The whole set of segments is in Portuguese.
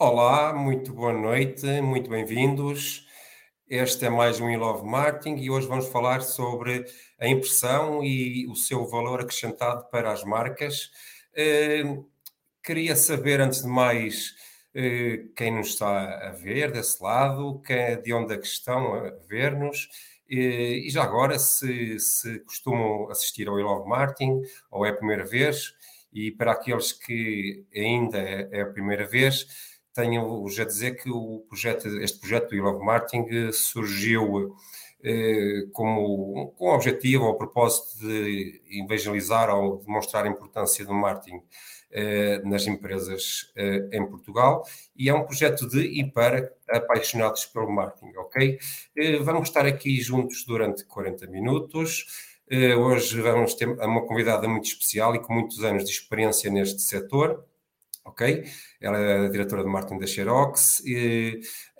Olá, muito boa noite, muito bem-vindos. Este é mais um In Love Marketing e hoje vamos falar sobre a impressão e o seu valor acrescentado para as marcas. Uh, queria saber, antes de mais, uh, quem nos está a ver desse lado, quem, de onde é que estão a ver-nos e, e já agora, se, se costumam assistir ao Love Marketing ou é a primeira vez, e para aqueles que ainda é, é a primeira vez, tenho-vos a dizer que o projeto, este projeto do Love Marketing surgiu eh, como, com o objetivo ou propósito de evangelizar ou demonstrar a importância do marketing eh, nas empresas eh, em Portugal e é um projeto de e para apaixonados pelo marketing, ok? Eh, vamos estar aqui juntos durante 40 minutos. Hoje vamos ter uma convidada muito especial e com muitos anos de experiência neste setor, ok? Ela é a diretora de marketing da Xerox.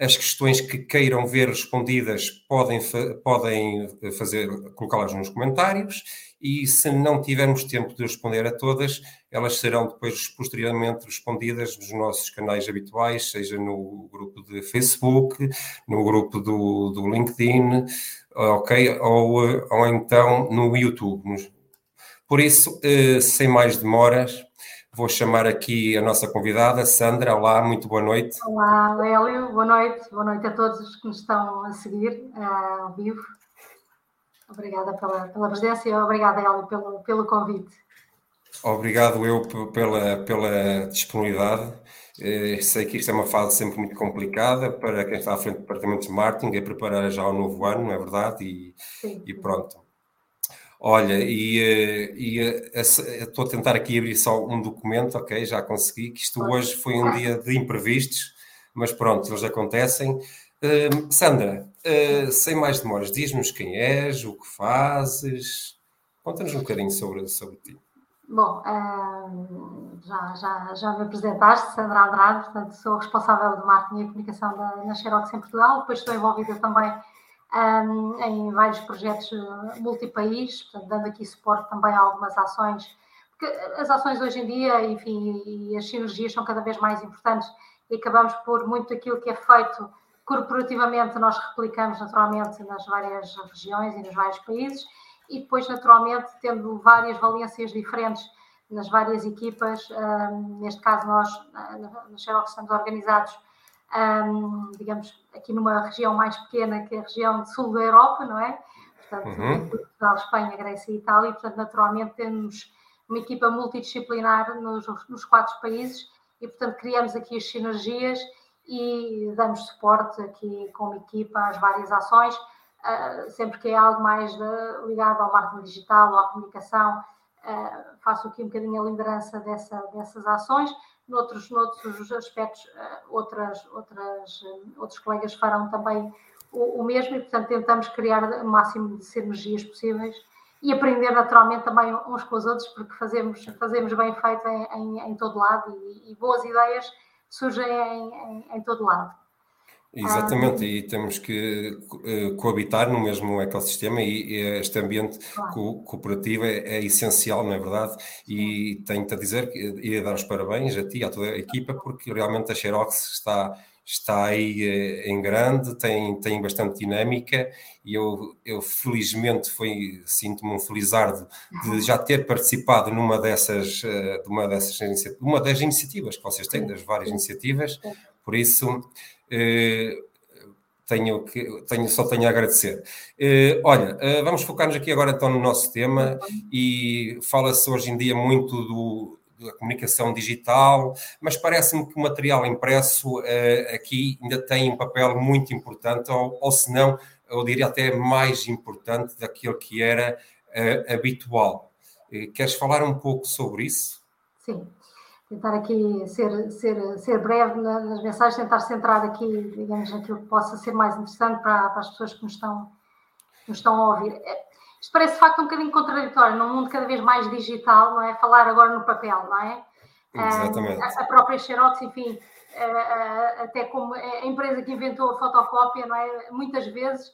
As questões que queiram ver respondidas podem, podem fazer, colocá-las nos comentários e se não tivermos tempo de responder a todas, elas serão depois posteriormente respondidas nos nossos canais habituais, seja no grupo de Facebook, no grupo do, do LinkedIn, ok? Ou, ou então no YouTube. Por isso, eh, sem mais demoras, vou chamar aqui a nossa convidada, Sandra. Olá, muito boa noite. Olá, Hélio, boa noite. Boa noite a todos que nos estão a seguir uh, ao vivo. Obrigada pela, pela presença e obrigada, Hélio, pelo, pelo convite. Obrigado eu pela, pela disponibilidade. Eh, sei que isto é uma fase sempre muito complicada para quem está à frente do departamento de marketing, é preparar já o novo ano, não é verdade? E, sim, e pronto. Olha, e, eh, e eh, estou a tentar aqui abrir só um documento, ok? Já consegui, que isto hoje foi um dia de imprevistos, mas pronto, eles acontecem. Uh, Sandra, uh, sem mais demoras, diz-nos quem és, o que fazes, conta-nos um bocadinho sobre, sobre ti. Bom, uh, já, já, já me apresentaste, Sandra Andrade, portanto, sou responsável de marketing e comunicação da, na Xerox em Portugal, depois estou envolvida também um, em vários projetos multipaís, portanto, dando aqui suporte também a algumas ações, porque as ações hoje em dia, enfim, e as sinergias são cada vez mais importantes e acabamos por muito aquilo que é feito corporativamente nós replicamos naturalmente nas várias regiões e nos vários países e depois naturalmente tendo várias valências diferentes nas várias equipas, um, neste caso nós na Xerox estamos organizados um, digamos aqui numa região mais pequena que é a região de sul da Europa, não é? Portanto, uhum. Portugal, Espanha, Grécia e Itália, e portanto naturalmente temos uma equipa multidisciplinar nos, nos quatro países e portanto criamos aqui as sinergias e damos suporte aqui como equipa às várias ações, uh, sempre que é algo mais de, ligado ao marketing digital ou à comunicação, uh, faço aqui um bocadinho a liderança dessa, dessas ações. Noutros, noutros aspectos, uh, outras, outras, outros colegas farão também o, o, mesmo e, portanto, tentamos criar o máximo de sinergias possíveis e aprender naturalmente também uns com os outros, porque fazemos, fazemos bem feito em, em, em todo lado e, e boas ideias surgem em, em, em todo lado. Exatamente, ah, e temos que uh, coabitar no mesmo ecossistema e, e este ambiente co cooperativo é, é, essencial, não é verdade? E tenho-te a dizer que ia dar os parabéns a ti e a toda a equipa, porque realmente a Xerox está, está aí uh, em grande, tem, tem bastante dinâmica e eu, eu felizmente sinto-me um felizardo de já ter participado numa dessas, uh, de uma dessas uma das iniciativas que vocês têm, das várias iniciativas, por isso eh, tenho que, tenho, só tenho a agradecer. Eh, olha, eh, vamos focar-nos aqui agora então no nosso tema e fala-se hoje em dia muito do, da comunicação digital, mas parece-me que o material impresso aqui ainda tem um papel muito importante, ou, ou se não, eu diria até mais importante daquilo que era habitual. Queres falar um pouco sobre isso? Sim tentar aqui ser, ser, ser breve nas mensagens, tentar centrar aqui, digamos, naquilo que possa ser mais interessante para, para as pessoas que nos estão, que nos estão a ouvir. É, isto parece de facto um bocadinho contraditório, num mundo cada vez mais digital, não é? Falar agora no papel, não é? Exatamente. A, a própria Xerox, enfim, até como a empresa que inventou a fotocópia, não é? Muitas vezes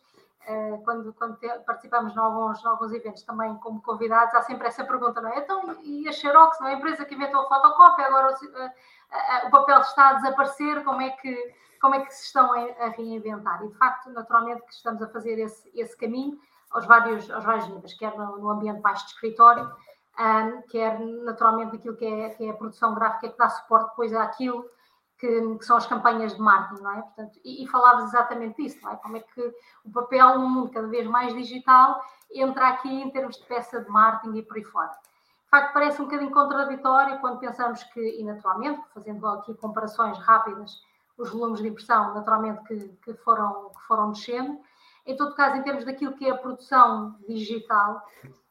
quando, quando te, participamos em alguns, em alguns eventos também como convidados, há sempre essa pergunta, não é? Então, e a Xerox, não é a empresa que inventou a fotocópia, agora o, o papel está a desaparecer, como é que, como é que se estão a, a reinventar? E, de facto, naturalmente que estamos a fazer esse, esse caminho aos vários, aos vários níveis, quer no, no ambiente mais de escritório, um, quer naturalmente aquilo que é, que é a produção gráfica que dá suporte depois àquilo que, que, são as campanhas de marketing, não é? Portanto, e, e falavas exatamente disso, não é? Como é que o papel num mundo cada vez mais digital entra aqui em termos de peça de marketing e por aí fora. De facto, parece um bocadinho contraditório quando pensamos que, e naturalmente, fazendo aqui comparações rápidas, os volumes de impressão, naturalmente, que, que foram, que foram descendo. Em todo caso, em termos daquilo que é a produção digital,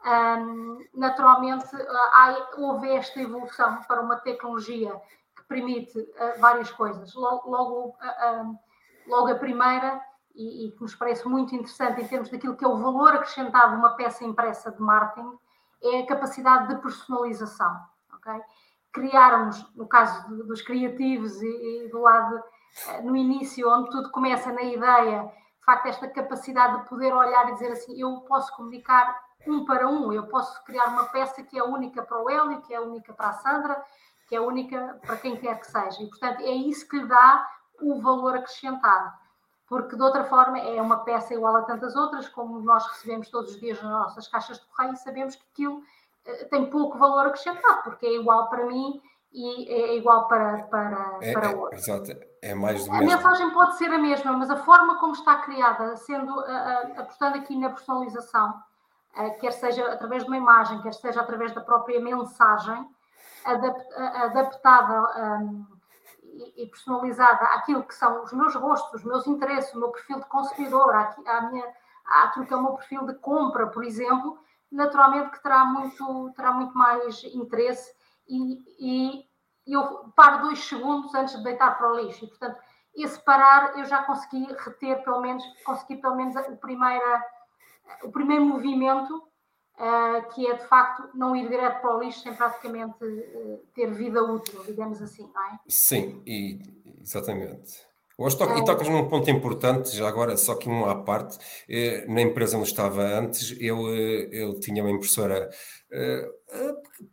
um, naturalmente há, houve esta evolução para uma tecnologia permite uh, várias coisas. Logo, logo, uh, logo a primeira, e, e, que nos parece muito interessante em termos daquilo que é o valor acrescentado de uma peça impressa de marketing, é a capacidade de personalização. Okay? Criarmos, no caso dos criativos e, e do lado, uh, no início, onde tudo começa na ideia, de facto, esta capacidade de poder olhar e dizer assim: eu posso comunicar um para um, eu posso criar uma peça que é única para o Hélio, que é única para a Sandra, que é única para quem quer que seja. E, portanto, é isso que lhe dá o valor acrescentado. Porque, de outra forma, é uma peça igual a tantas outras, como nós recebemos todos os dias nas nossas caixas de correio, e sabemos que aquilo uh, tem pouco valor acrescentado, porque é igual para mim e é igual para, para, é, para é, outro. Exato, é mais do A mesmo. mensagem pode ser a mesma, mas a forma como está criada, sendo uh, uh, apostando aqui na personalização, quer seja através de uma imagem, quer seja através da própria mensagem, adapt, adaptada um, e, personalizada àquilo que são os meus gostos, os meus interesses, o meu perfil de consumidor, à, minha, àquilo que é o meu perfil de compra, por exemplo, naturalmente que terá muito, terá muito mais interesse e, e eu paro dois segundos antes de deitar para o lixo. E, portanto, esse parar eu já consegui reter, pelo menos, consegui pelo menos o, primeira, o primeiro movimento, uh, que é de facto não ir direto para o lixo sem praticamente uh, ter vida útil, digamos assim, não é? Sim, e, exatamente. Hoje e tocas num ponto importante, já agora, só que um à parte. Eh, na empresa onde estava antes, eu, eh, eu tinha uma impressora eh,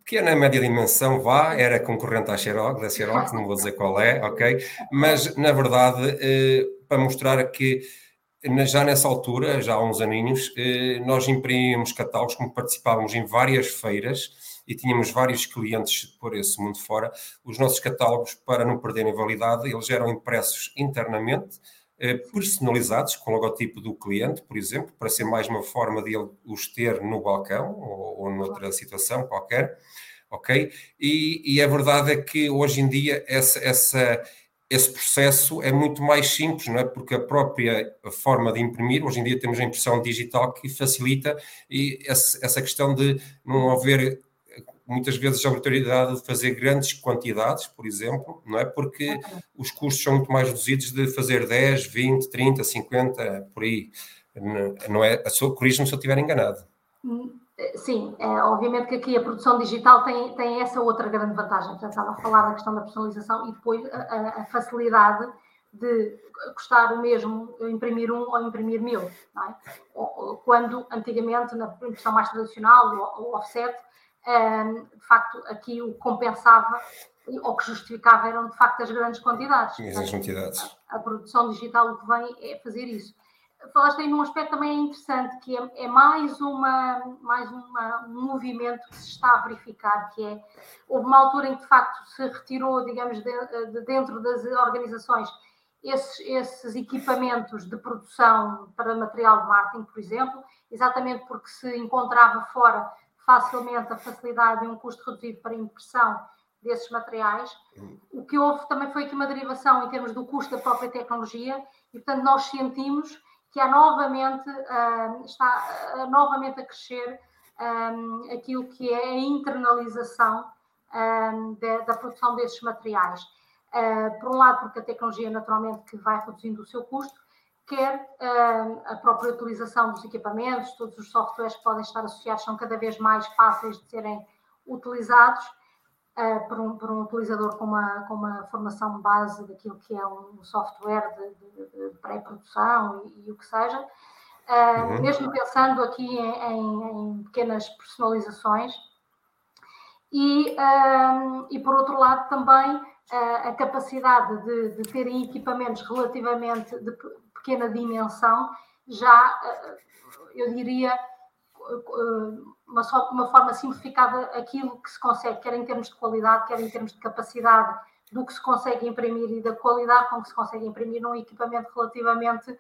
pequena, média dimensão, vá, era concorrente à Xerox, da Xerox, não vou dizer qual é, ok? Mas, na verdade, para mostrar que já nessa altura, já há uns aninhos, nós imprimíamos catálogos, como participávamos em várias feiras, e tínhamos vários clientes por esse mundo fora, os nossos catálogos, para não perderem validade, eles eram impressos internamente, eh, personalizados, com o logotipo do cliente, por exemplo, para ser mais uma forma de ele os ter no balcão ou, ou noutra situação qualquer, ok? E, e, a verdade é que hoje em dia essa, essa, esse processo é muito mais simples, não é? Porque a própria forma de imprimir, hoje em dia temos a impressão digital que facilita e essa questão de não haver muitas vezes a obrigatoriedade de fazer grandes quantidades, por exemplo, não é? Porque os custos são muito mais reduzidos de fazer 10, 20, 30, 50, por aí. Não é? Corrija-me se eu estiver enganado. Sim, é, obviamente que aqui a produção digital tem, tem essa outra grande vantagem. Portanto, estava a falar da questão da personalização e depois a, a facilidade de custar o mesmo imprimir um ou imprimir mil. É? Quando antigamente, na impressão mais tradicional, o offset, de facto, aqui o que compensava ou que justificava eram de facto as grandes quantidades. As quantidades. A, a, produção digital o que vem é fazer isso. Falaste aí num aspecto também interessante, que é, é mais, uma, mais uma, um movimento que se está a verificar, que é, houve uma altura em que de facto se retirou, digamos, de, de dentro das organizações esses, esses, equipamentos de produção para material de marketing, por exemplo, exatamente porque se encontrava fora facilmente a facilidade e um custo reduzido para a impressão desses materiais. O que houve também foi aqui uma derivação em termos do custo da própria tecnologia e, portanto, nós sentimos que há novamente, uh, está uh, novamente a crescer um, aquilo que é a internalização da, produção desses materiais. Por um lado, porque a tecnologia naturalmente que vai reduzindo o seu custo, quer a própria utilização dos equipamentos, todos os softwares que podem estar associados são cada vez mais fáceis de serem utilizados uh, por, um, por, um, utilizador com uma, com uma formação base daquilo que é um software de, de, de pré-produção e, e, o que seja. uhum. mesmo pensando aqui em, em, em pequenas personalizações. E, e por outro lado, também a capacidade de, de terem equipamentos relativamente de pequena dimensão, já, eu diria, uma, uma forma simplificada aquilo que se consegue, quer em termos de qualidade, quer em termos de capacidade do que se consegue imprimir e da qualidade com que se consegue imprimir num equipamento relativamente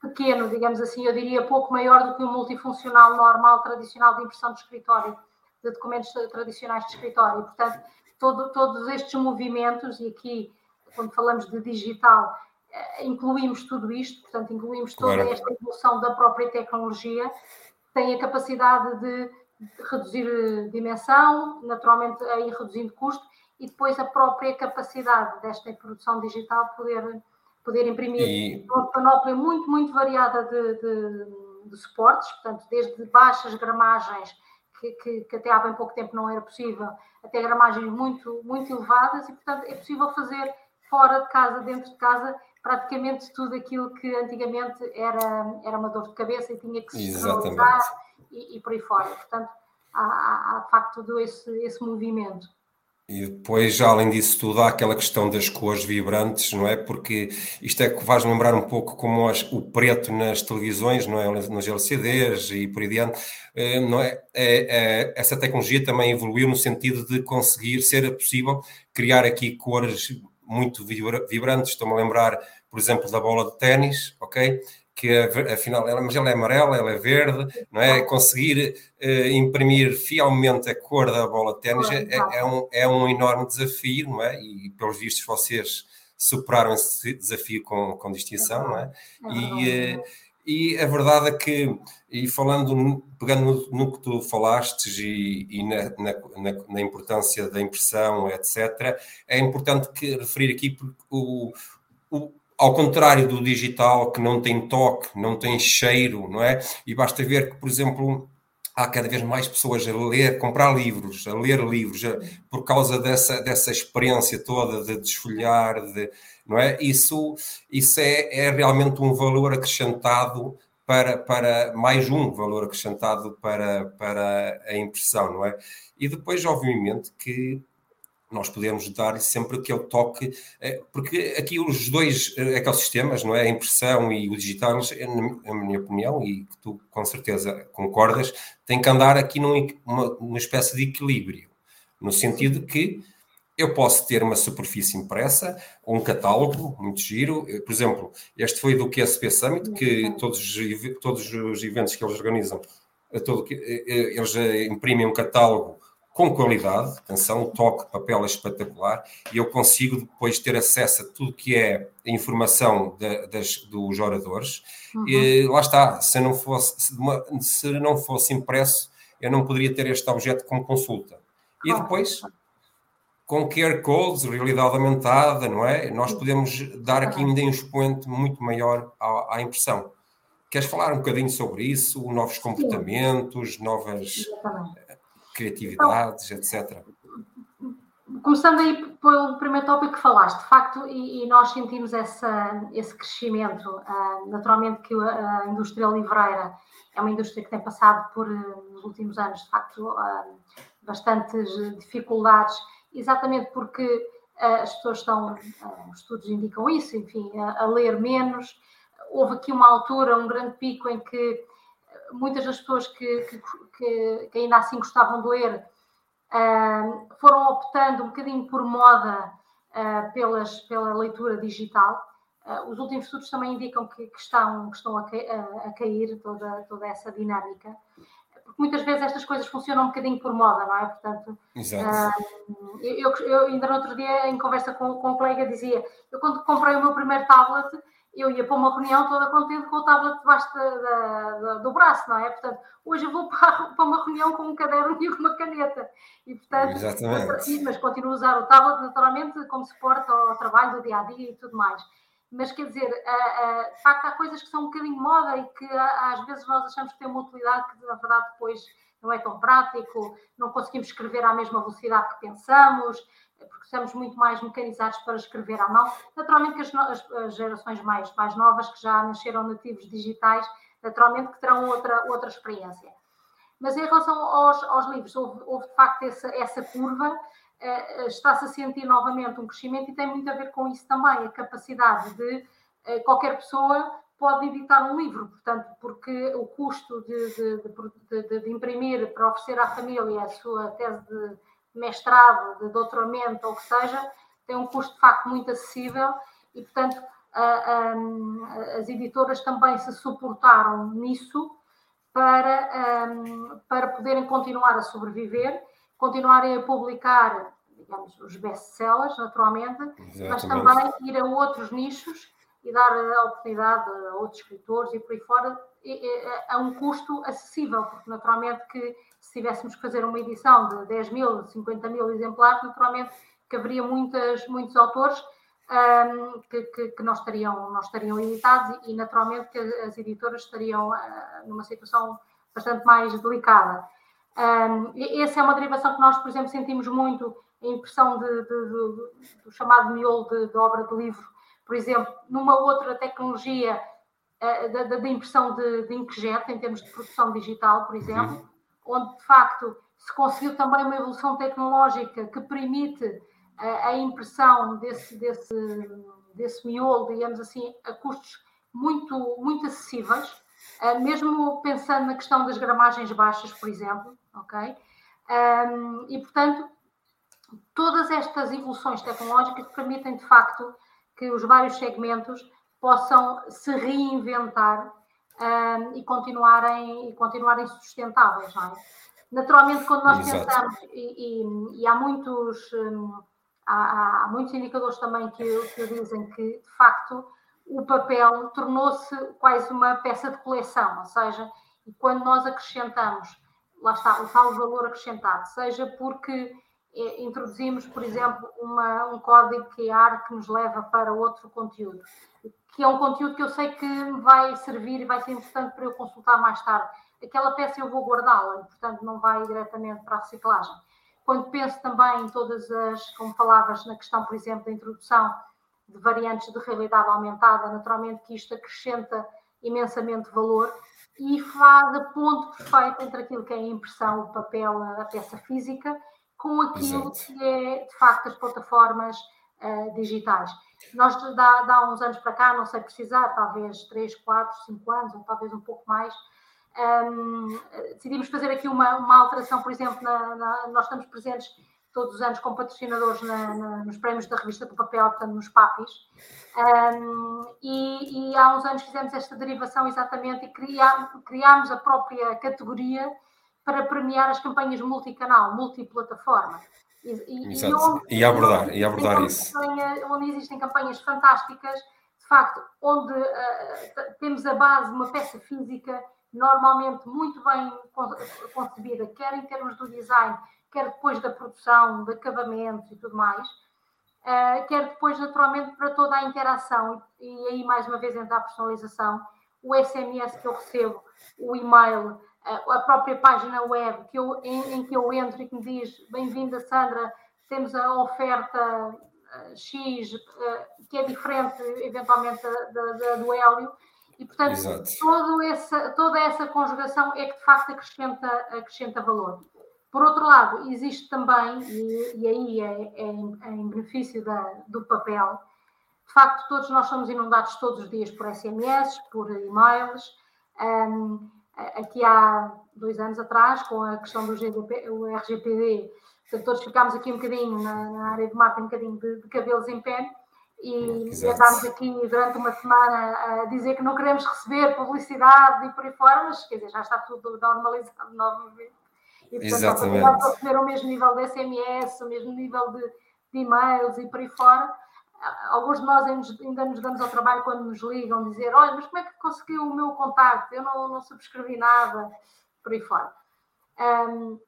pequeno, digamos assim, eu diria pouco maior do que um multifuncional normal, tradicional de impressão de escritório, de documentos tradicionais de escritório. Portanto, todo, todos estes movimentos, e aqui, quando falamos de digital, eh, incluímos tudo isto, portanto, incluímos toda claro. esta evolução da própria tecnologia, tem a capacidade de reduzir eh, dimensão, naturalmente aí reduzindo custo, e depois a própria capacidade desta produção digital poder, poder imprimir. E... uma panóplia muito, muito variada de, de, de suportes, portanto, desde baixas gramagens, que, que, que, até há bem pouco tempo não era possível, até gramagens muito, muito elevadas, e portanto é possível fazer fora de casa, dentro de casa, praticamente tudo aquilo que antigamente era, era uma dor de cabeça e tinha que se realizar e, e por aí fora. Portanto, há, há, de facto todo esse, esse movimento. E depois, além disso tudo, há aquela questão das cores vibrantes, não é? Porque isto é que faz lembrar um pouco como as, o preto nas televisões, não é? Nos LCDs e por aí diante, eh, não é? é? é? Essa tecnologia também evoluiu no sentido de conseguir ser possível criar aqui cores muito vibrantes. Estou-me a lembrar, por exemplo, da bola de ténis, ok? que afinal, ela, mas ela é amarela, ela é verde, não é? Conseguir uh, imprimir fielmente a cor da bola de ténis é, é, um, é um enorme desafio, não é? E pelos vistos vocês superaram esse desafio com, com distinção, não é? é e, uh, e a verdade é que, e falando, pegando no, no que tu falaste e, e na, na, na, importância da impressão, etc., é importante que referir aqui o, o, ao contrário do digital, que não tem toque, não tem cheiro, não é? E basta ver que, por exemplo, há cada vez mais pessoas a ler, comprar livros, a ler livros, por causa dessa, dessa experiência toda de desfolhar, de, não é? Isso, isso é, é realmente um valor acrescentado para, para mais um valor acrescentado para, para a impressão, não é? E depois, obviamente, que nós podemos dar sempre aquele toque, eh, porque aqui os dois eh, ecossistemas, não é? A impressão e o digital, na minha opinião, e que tu com certeza concordas, tem que andar aqui numa, numa espécie de equilíbrio, no sentido que eu posso ter uma superfície impressa, ou um catálogo muito giro. Eh, por exemplo, este foi do QSP Summit, que todos, todos os eventos que eles organizam, todo, eles imprimem um catálogo com qualidade, atenção, o toque, papel é espetacular, e eu consigo depois ter acesso a tudo que é a informação de, das, dos oradores. Uhum. E lá está, se não, fosse, se não fosse impresso, eu não poderia ter este objeto como consulta. E depois, com QR codes, realidade aumentada, não é? Nós podemos dar aqui ainda um expoente muito maior à, à impressão. Queres falar um bocadinho sobre isso? Novos comportamentos, novas. Exatamente criatividades, etc. Começando aí pelo primeiro tópico que falaste, de facto, e, e nós sentimos essa, esse crescimento. Uh, naturalmente que a, indústria livreira é uma indústria que tem passado por, nos últimos anos, de facto, uh, bastantes dificuldades, exatamente porque uh, as pessoas estão, os estudos indicam isso, enfim, a, a ler menos. Houve aqui uma altura, um grande pico em que muitas das pessoas que, que, que, ainda assim gostavam de ler uh, foram optando um bocadinho por moda uh, pelas, pela leitura digital. Uh, os últimos estudos também indicam que, estão, estão a, a, cair toda, toda essa dinâmica. Porque muitas vezes estas coisas funcionam um bocadinho por moda, não é? Portanto, eu, eu, ainda no outro dia, em conversa com, com um colega, dizia: Eu, quando comprei o meu primeiro tablet, eu ia para uma reunião toda contente com o tablet debaixo da, da, da, do braço, não é? Portanto, hoje eu vou para, para, uma reunião com um caderno e uma caneta. E, portanto, Exatamente. mas continuo a usar o tablet naturalmente como suporte ao trabalho do dia a dia e tudo mais. Mas quer dizer, de facto, há coisas que são um bocadinho moda e que às vezes nós achamos que têm uma utilidade que na verdade depois não é tão prático, não conseguimos escrever à mesma velocidade que pensamos, porque estamos muito mais mecanizados para escrever à mão. Naturalmente que as, as, gerações mais, mais novas, que já nasceram nativos digitais, naturalmente que terão outra, outra experiência. Mas em relação aos, aos livros, houve, houve, de facto essa, essa curva, está-se a sentir novamente um crescimento e tem muito a ver com isso também, a capacidade de uh, qualquer pessoa pode editar um livro, portanto, porque o custo de, de, de, de, imprimir para oferecer à família a sua tese de mestrado, de doutoramento ou o que seja, tem um custo de facto muito acessível e, portanto, as editoras também se suportaram nisso para, para poderem continuar a sobreviver, continuarem a publicar, digamos, os best-sellers, naturalmente, Exatamente. mas também ir a outros nichos e dar a oportunidade a outros escritores e por aí fora a um custo acessível, porque naturalmente que se tivéssemos que fazer uma edição de 10 mil, 50 mil exemplares, naturalmente que haveria muitas, muitos autores um, que, que, que, não, estariam, não estariam editados e, e, naturalmente que as editoras estariam uh, numa situação bastante mais delicada. Um, essa é uma derivação que nós, por exemplo, sentimos muito em impressão de, de, de, do chamado miolo de, obra de livro, por exemplo, numa outra tecnologia uh, da, da, impressão de, de inkjet, em termos de produção digital, por exemplo, onde de facto se conseguiu também uma evolução tecnológica que permite a, impressão desse, desse, desse miolo, digamos assim, a custos muito, muito acessíveis, mesmo pensando na questão das gramagens baixas, por exemplo, ok? e, portanto, todas estas evoluções tecnológicas permitem, de facto, que os vários segmentos possam se reinventar um, e, continuarem, e continuarem sustentáveis, não é? Naturalmente, quando nós Exato. pensamos, e, e, e, há muitos... Um, há, há muitos indicadores também que, que dizem que, de facto, o papel tornou-se quase uma peça de coleção, ou seja, quando nós acrescentamos, lá está, o tal valor acrescentado, seja porque é, introduzimos, por exemplo, uma, um código QR que nos leva para outro conteúdo, que é um conteúdo que eu sei que me vai servir e vai ser importante para eu consultar mais tarde. Aquela peça eu vou guardá-la, portanto não vai diretamente para a reciclagem quando penso também em todas as, como falavas na questão, por exemplo, da introdução de variantes de realidade aumentada, naturalmente que isto acrescenta imensamente valor e faz a ponte perfeita entre aquilo que é a impressão, o papel, a peça física, com aquilo Exato. que é, de facto, as plataformas uh, digitais. Nós, dá, dá uns anos para cá, não sei precisar, talvez 3, 4, 5 anos, ou talvez um pouco mais, um, decidimos fazer aqui uma, uma alteração, por exemplo, na, na, nós estamos presentes todos os anos como patrocinadores na, nos prémios da revista do papel, portanto, nos PAPIs. Um, e, e, há uns anos fizemos esta derivação exatamente e criámos a própria categoria para premiar as campanhas multicanal, multiplataforma. E, e, e, onde, e abordar, e abordar isso. Onde existem campanhas fantásticas, de facto, onde uh, temos a base, uma peça física normalmente muito bem concebida, quer em termos do design, quer depois da produção, de acabamento e tudo mais, uh, quer depois, naturalmente, para toda a interação, e, aí mais uma vez entra a personalização, o SMS que eu recebo, o e-mail, uh, a própria página web que eu, em, em, que eu entro e que me diz bem-vinda Sandra, temos a oferta uh, X, que é diferente eventualmente da, da, da do Hélio, e, portanto, essa, toda essa conjugação é que de facto acrescenta, acrescenta valor. Por outro lado, existe também, e, e aí é, é, em, é em benefício da, do papel, de facto, todos nós somos inundados todos os dias por SMS, por e-mails. Um, aqui há dois anos atrás, com a questão do GDP, RGPD, portanto, todos ficámos aqui um bocadinho na, na área de marketing, um bocadinho de, de cabelos em pé e andámos aqui durante uma semana a dizer que não queremos receber publicidade e por aí fora, mas quer dizer, já está tudo normalizado novamente. E portanto, a receber o mesmo nível de SMS, o mesmo nível de, de e-mails e por aí fora. Alguns de nós ainda nos damos ao trabalho quando nos ligam dizer: Olha, mas como é que conseguiu o meu contacto? Eu não, não subscrevi nada, por aí fora. Um,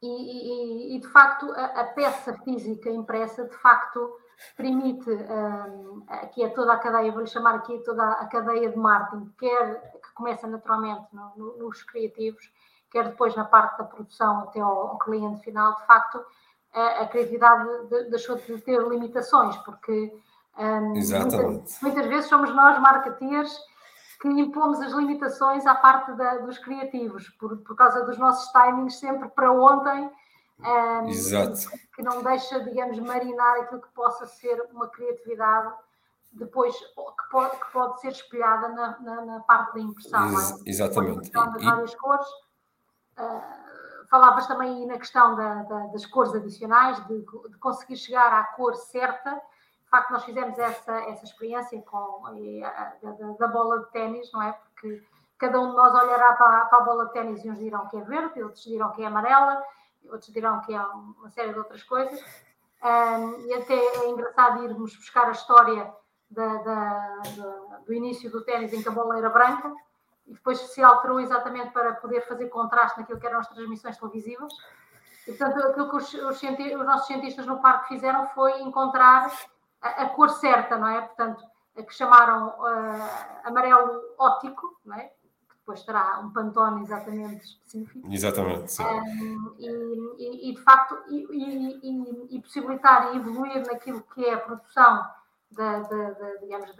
e, e, e, de facto, a, a peça física impressa, de facto, permite um, aqui a toda a cadeia, vou-lhe chamar aqui toda a cadeia de marketing, quer que começa naturalmente no, no, nos criativos, quer depois na parte da produção até ao, ao cliente final, de facto, a, a criatividade de, deixou de ter limitações, porque um, muitas, muitas, vezes somos nós, marketeers, que impomos as limitações à parte da, dos criativos, por, por causa dos nossos timings sempre para ontem, um, Exato. que não deixa, digamos, marinar aquilo que possa ser uma criatividade depois que pode, que pode ser espelhada na, na, na parte da impressão. Ex é? Exatamente. Das várias cores. Uh, falavas também na questão da, da, das cores adicionais, de, de, conseguir chegar à cor certa. De facto, nós fizemos essa, essa experiência com a, da, da, bola de ténis, não é? Porque cada um de nós olhará para, para a bola de ténis e uns dirão que é verde, outros dirão que é amarela, outros dirão que é uma série de outras coisas. Um, e até é engraçado irmos buscar a história da, da, da, do início do ténis em que a bola era branca e depois se alterou exatamente para poder fazer contraste naquilo que eram as transmissões televisivas. E, portanto, aquilo que os, os, os nossos cientistas no parque fizeram foi encontrar a, a, cor certa, não é? Portanto, a que chamaram uh, amarelo óptico, não é? Que depois terá um pantone exatamente específico. Exatamente, sim. Um, e, e, e, de facto, e, possibilitar e evoluir naquilo que é a produção da, da, da digamos,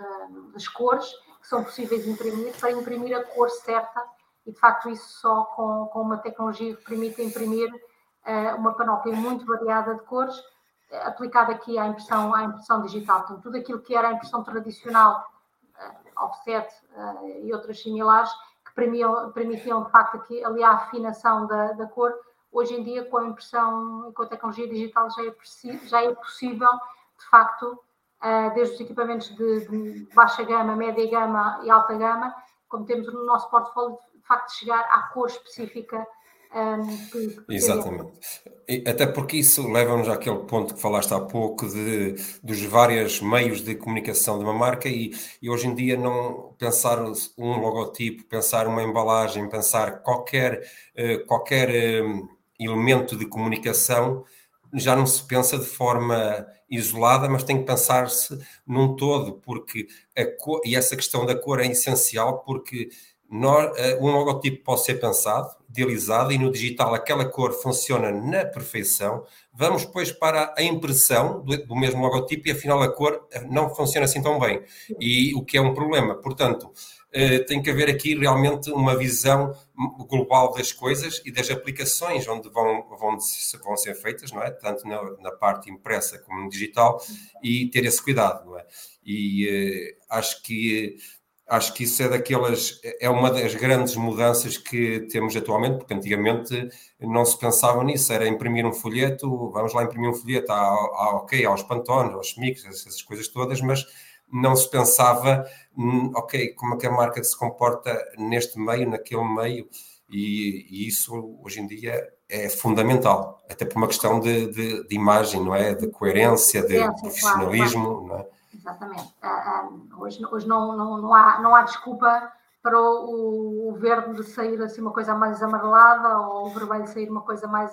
das cores que são possíveis de imprimir para imprimir a cor certa e de facto isso só com, com uma tecnologia que permite imprimir uh, uma panóplia muito variada de cores uh, aplicada aqui à impressão, à impressão digital. Portanto, tudo aquilo que era a impressão tradicional, uh, offset e outras similares, que permitiam, permitiam de facto aqui, ali a afinação da, da cor, hoje em dia com a impressão, com a tecnologia digital já é, já é possível de facto desde os equipamentos de, baixa gama, média gama e alta gama, como temos no nosso portfólio, de facto, chegar à cor específica um, que, Exatamente. E até porque isso leva-nos àquele ponto que falaste há pouco de, dos vários meios de comunicação de uma marca e, e, hoje em dia não pensar um logotipo, pensar uma embalagem, pensar qualquer, uh, qualquer uh, elemento de comunicação já não se pensa de forma isolada, mas tem que pensar-se num todo, porque cor, e essa questão da cor é essencial, porque nós, eh, um logotipo pode ser pensado, idealizado, e no digital aquela cor funciona na perfeição. Vamos depois para a impressão do, do mesmo logotipo e afinal a cor não funciona assim tão bem, e o que é um problema. Portanto, eh, tem que haver aqui realmente uma visão global das coisas e das aplicações onde vão, vão, vão ser feitas, não é? Tanto na, na parte impressa como digital, e ter esse cuidado, não é? E eh, acho que acho que isso é daquelas é uma das grandes mudanças que temos atualmente, porque antigamente não se pensava nisso, era imprimir um folheto, vamos lá imprimir um folheto, há, há ok, aos pantones, aos mix, essas coisas todas, mas não se pensava, hum, ok, como é que a marca se comporta neste meio, naquele meio, e, e isso hoje em dia é fundamental, até por uma questão de, de, de imagem, não é? De coerência, de profissionalismo, claro, claro. não é? Exatamente. Uh, hoje hoje não, não, não, há, não há desculpa para o, o, verde sair assim uma coisa mais amarelada ou o vermelho sair uma coisa mais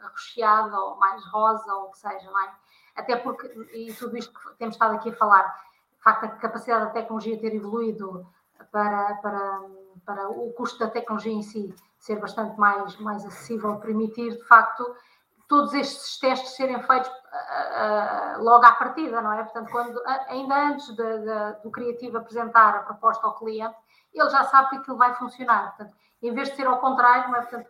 arroxeada ou mais rosa ou o que seja, não é? Até porque, e tudo isto que temos estado aqui a falar, de facto, a capacidade da tecnologia ter evoluído para, para, para o custo da tecnologia em si ser bastante mais, mais acessível, permitir, de facto, todos estes testes serem feitos uh, uh, logo à partida, não é? Portanto, quando, ainda antes de, de, do criativo apresentar a proposta ao cliente, ele já sabe que aquilo vai funcionar. Portanto, em vez de ser ao contrário, não é? Portanto,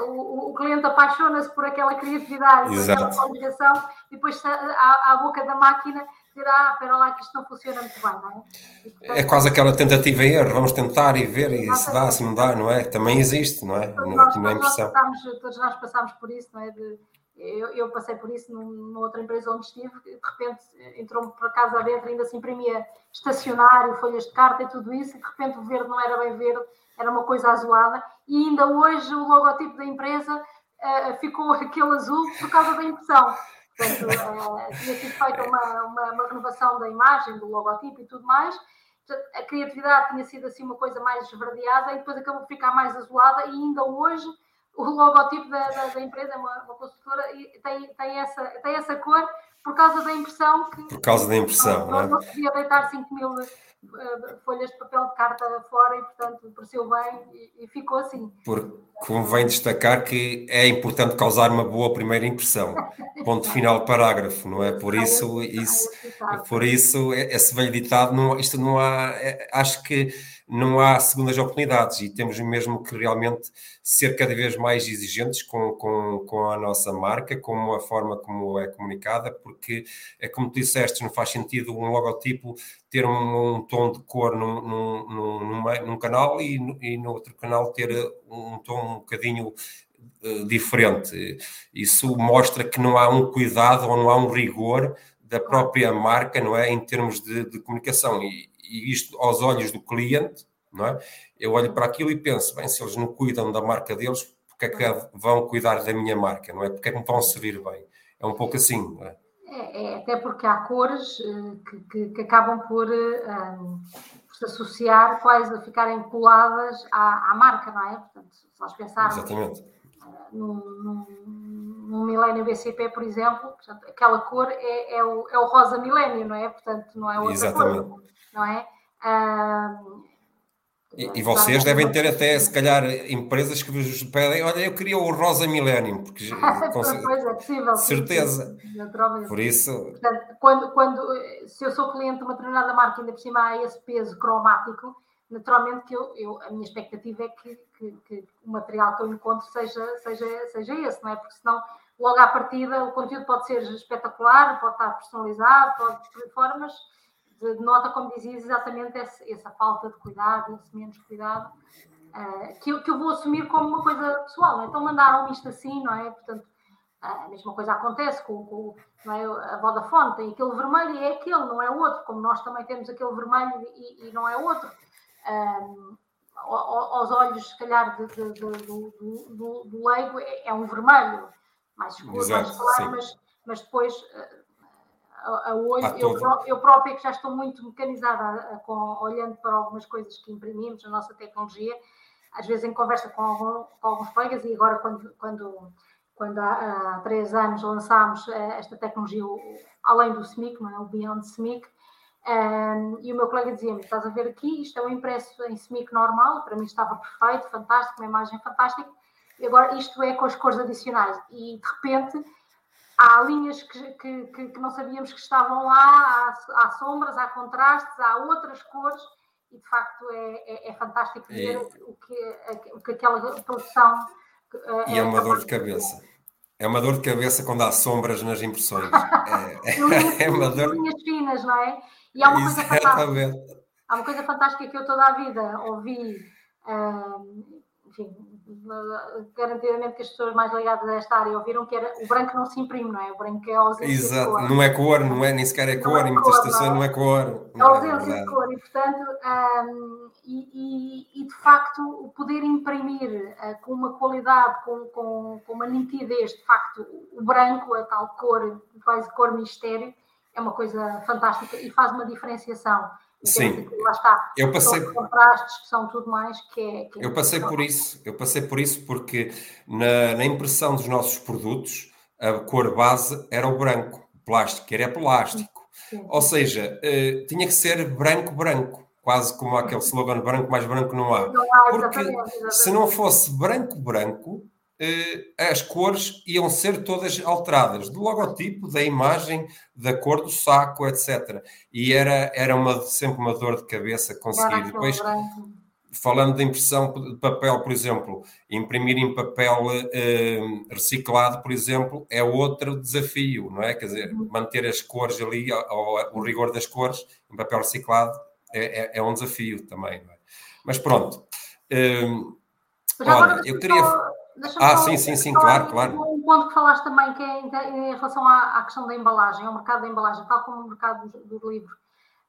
o, o, cliente apaixona-se por aquela criatividade, por aquela qualificação, e depois à, à boca da máquina dizer, ah, espera lá que isto não funciona muito bem, não é? É quase aquela tentativa e erro, vamos tentar e ver e se dá, se não dá, não é? Também existe, não é? Todos nós, todos nós, passámos, todos nós passámos por isso, não é? De, eu, eu, passei por isso numa outra empresa onde estive, de repente entrou-me para casa adentro, ainda se imprimia estacionário, folhas de carta e tudo isso, e de repente o verde não era bem verde, era uma coisa azulada, e ainda hoje o logotipo da empresa uh, ficou aquele azul por causa da impressão. Portanto, uh, tinha sido feita uma, uma, uma, renovação da imagem, do logotipo e tudo mais. A criatividade tinha sido assim uma coisa mais esverdeada e depois acabou por ficar mais azulada e ainda hoje o logotipo da, da, da empresa, é uma, uma construtora, e tem, tem, essa, tem essa cor por causa da impressão que. Por causa da impressão, não, não, é? não podia deitar 5 mil uh, folhas de papel de carta fora e, portanto, pareceu bem e, e ficou assim. Porque convém destacar que é importante causar uma boa primeira impressão. Ponto final, parágrafo, não é? Por isso, isso, por isso esse velho ditado, não, isto não há. É, acho que não há segundas oportunidades e temos mesmo que realmente ser cada vez mais exigentes com, com, com a nossa marca, com a forma como é comunicada, porque é como tu disseste, não faz sentido um logotipo ter um, um tom de cor num, num, num, num canal e, e no outro canal ter um tom um bocadinho uh, diferente. Isso mostra que não há um cuidado ou não há um rigor da própria marca, não é, em termos de, de comunicação. E, e isto aos olhos do cliente, não é? Eu olho para aquilo e penso, bem, se eles não cuidam da marca deles, porque é que vão cuidar da minha marca, não é? Porque é que me vão servir bem? É um pouco assim, não é? É, é até porque há cores uh, que, que, que, acabam por, uh, por, se associar, quase a ficarem coladas à, à, marca, não é? Portanto, se nós pensarmos uh, num, num, num milênio BCP, por exemplo, portanto, aquela cor é, é, o, é o rosa milênio, não é? Portanto, não é outra Exatamente. cor, não é? E, e, vocês devem ter até, se calhar, empresas que vos pedem, olha, eu queria o Rosa Millennium, porque com é possível, certeza. Por isso. Portanto, quando, quando, se eu sou cliente de uma determinada marca, ainda por cima há esse peso cromático, naturalmente que eu, eu a minha expectativa é que, que, que, o material que eu encontro seja, seja, seja esse, não é? Porque senão, logo à partida, o conteúdo pode ser espetacular, pode estar personalizado, pode de formas denota, como dizias, exatamente esse, essa falta de cuidado, esse menos cuidado, uh, que, eu, que eu vou assumir como uma coisa pessoal. Não é? Então mandaram isto assim, não é? Portanto, a mesma coisa acontece com, com é? a Vodafone, tem aquele vermelho e é aquele, não é outro, como nós também temos aquele vermelho e, e não é outro. Um, aos olhos, se calhar, de, de, de, do, do, do leigo, é, é, um vermelho mais escuro, Exato, mais claro, mas, mas depois a, a olho. Eu, eu, própria, que já estou muito mecanizada com, olhando para algumas coisas que imprimimos na nossa tecnologia, às vezes em conversa com, algum, com alguns colegas, e agora, quando, quando, quando há, há três anos lançámos eh, esta tecnologia, além do SMIC, não é? o Beyond SMIC, um, e o meu colega dizia-me: estás a ver aqui, isto é um impresso em SMIC normal, para mim estava perfeito, fantástico, uma imagem fantástica, e agora isto é com as cores adicionais. E de repente há linhas que, que, que, não sabíamos que estavam lá, há, há, sombras, há contrastes, há outras cores, e de facto é, é, é fantástico ver o, que, o que aquela produção. E é, é uma dor de cabeça. É uma dor de cabeça quando há sombras nas impressões. É, é uma dor. linhas finas, não é? E há uma coisa fantástica. Há uma coisa fantástica que eu toda a vida ouvi. Hum, enfim, garantidamente que as pessoas mais ligadas a esta área ouviram que era o branco não se imprime, não é? O branco é ausência Exato, de cor. não é cor, não é, nem sequer é cor, em muitas situações não, é? não é cor. É ausência de cor e, portanto, e, e, e, de facto, o poder imprimir uh, com uma qualidade, com, com, com uma nitidez, de facto, o branco, a tal cor, quase cor mistério, é uma coisa fantástica e faz uma diferenciação. Sim, lá está. Eu passei contrastes que são tudo mais que é. Que é eu passei por isso. Eu passei por isso porque na, na, impressão dos nossos produtos a cor base era o branco, plástico, era plástico. Sim. Ou seja, uh, tinha que ser branco branco, quase como aquele slogan branco mais branco não há. Não há porque exatamente. se não fosse branco branco eh, as cores iam ser todas alteradas, do logotipo, da imagem, da cor do saco, etc. E era, era uma, sempre uma dor de cabeça conseguir. Depois, falando de impressão de papel, por exemplo, imprimir em papel eh, reciclado, por exemplo, é outro desafio, não é? Quer dizer, uhum. manter as cores ali, ou, o rigor das cores em papel reciclado é, é, é um desafio também, é? Mas pronto. Eh, olha, eu queria ah, sim, sim, sim, claro, claro. Um ponto que falaste também, que é em relação à, à questão da embalagem, ao mercado da embalagem, tal como o mercado do, do livro.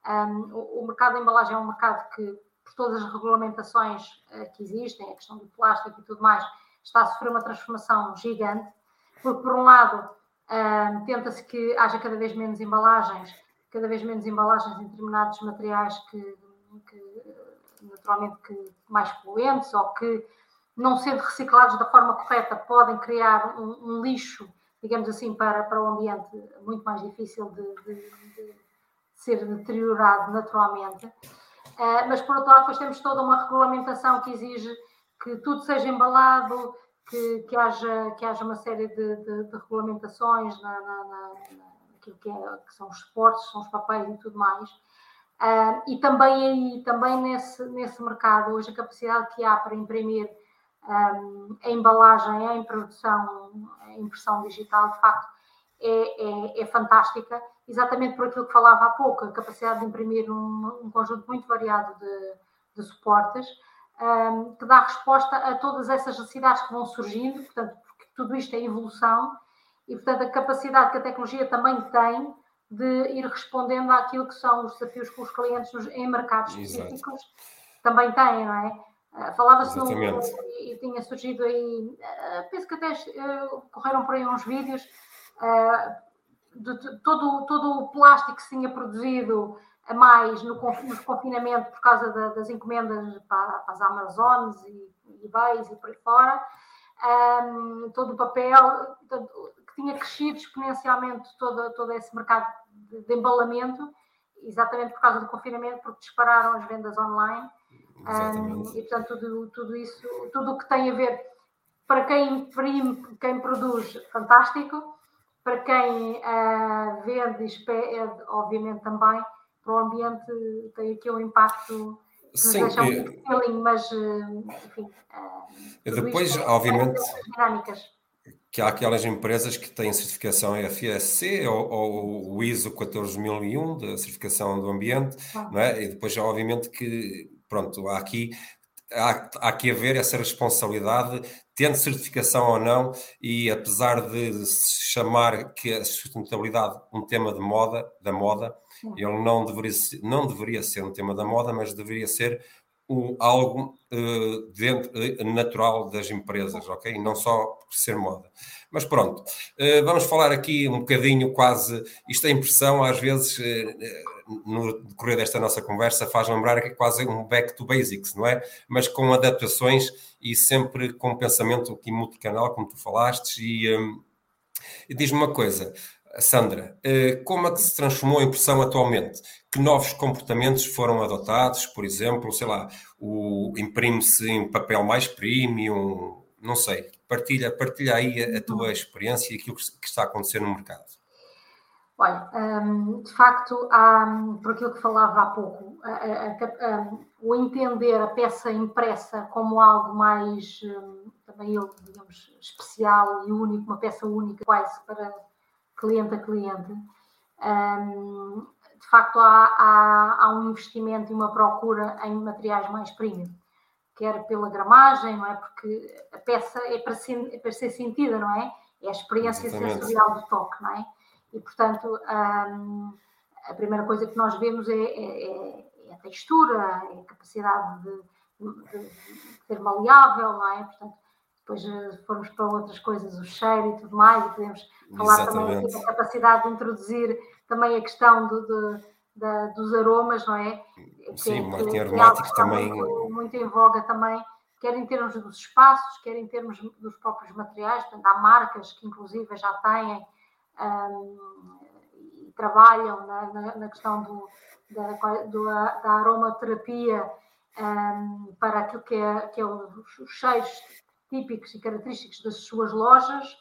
Um, o, o, mercado da embalagem é um mercado que, por todas as regulamentações uh, que existem, a questão do plástico e tudo mais, está a sofrer uma transformação gigante, porque, por um lado, um, tenta-se que haja cada vez menos embalagens, cada vez menos embalagens em determinados materiais que, que naturalmente, que mais poluentes ou que não sendo reciclados da forma correta, podem criar um, um lixo digamos assim, para, para o ambiente muito mais difícil de, de, de ser deteriorado naturalmente. Uh, mas, por outro lado, depois temos toda uma regulamentação que exige que tudo seja embalado, que, que, haja, que haja uma série de, de, de regulamentações na, na, na, naquilo que, é, que, são os suportes, são os papéis e tudo mais. Uh, e também aí, também nesse, nesse mercado, hoje a capacidade que há para imprimir um, a embalagem, a produção, a impressão digital, de facto, é, é, é, fantástica, exatamente por aquilo que falava há pouco, a capacidade de imprimir um, um conjunto muito variado de, de suportes, um, que dá resposta a todas essas necessidades que vão surgindo, portanto, porque tudo isto é evolução, e portanto a capacidade que a tecnologia também tem de ir respondendo àquilo que são os desafios que os clientes em mercados específicos Exato. também têm, não é? Uh, Falava-se e tinha surgido aí, uh, penso que até uh, correram por aí uns vídeos de, de, todo, todo o plástico que se tinha produzido a mais no, no confinamento por causa da, das encomendas para, para, as Amazones e eBays e por aí fora, um, todo o papel que tinha crescido exponencialmente todo, todo esse mercado de, de embalamento, exatamente por causa do confinamento, porque dispararam as vendas online. Um, e portanto, tudo, tudo isso, tudo o que tem a ver para quem imprime, quem produz, fantástico. Para quem uh, vende, é, obviamente também, para o ambiente tem aqui um impacto que Sim, deixa um feeling, mas eh, enfim. Uh, depois, obviamente. Que há aquelas empresas que têm certificação FSC ou, ou o ISO 14001 da certificação do ambiente, ah. não é? E depois, obviamente, que pronto, há aqui há, há que haver essa responsabilidade, tendo certificação ou não, e apesar de se chamar que a sustentabilidade um tema de moda, da moda, ele não deveria, não deveria ser um tema da moda, mas deveria ser um, algo uh, dentro, uh, natural das empresas, ok? Não só por ser moda. Mas pronto, uh, vamos falar aqui um bocadinho quase, isto é impressão, às vezes, no decorrer desta nossa conversa, faz lembrar que é quase um back to basics, não é? Mas com adaptações e sempre com pensamento aqui multicanal, como tu falaste, e, um, e diz-me uma coisa, Sandra, eh, como é que se transformou a impressão atualmente? Que novos comportamentos foram adotados? Por exemplo, sei lá, o imprime-se em papel mais premium, não sei. Partilha, partilha aí a, a tua experiência e aquilo que está a acontecer no mercado. Olha, hum, de facto, há, por aquilo que falava há pouco, a, a, a, o entender a peça impressa como algo mais, hum, também eu, digamos, especial e único, uma peça única quase para cliente a cliente, um, de facto há, há, há, um investimento e uma procura em materiais mais premium, quer pela gramagem, não é? Porque a peça é para ser, é para ser sentida, não é? É a experiência sensorial do toque, não é? E, portanto, um, a primeira coisa que nós vemos é, é, é a textura, é a capacidade de, de, de, ser maleável, não é? Portanto, depois eh, formos para outras coisas, o cheiro e tudo mais, e podemos falar Exatamente. também da capacidade de introduzir também a questão do, do, da, dos aromas, não é? Sim, é, o marketing aromático também. Muito, muito, em voga também, quer em termos dos espaços, quer em termos dos próprios materiais, portanto, há marcas que inclusive já têm um, e trabalham na, na, na questão do, da, do, da aromaterapia um, para aquilo que é, que é os, os cheiros típicos e característicos das suas lojas,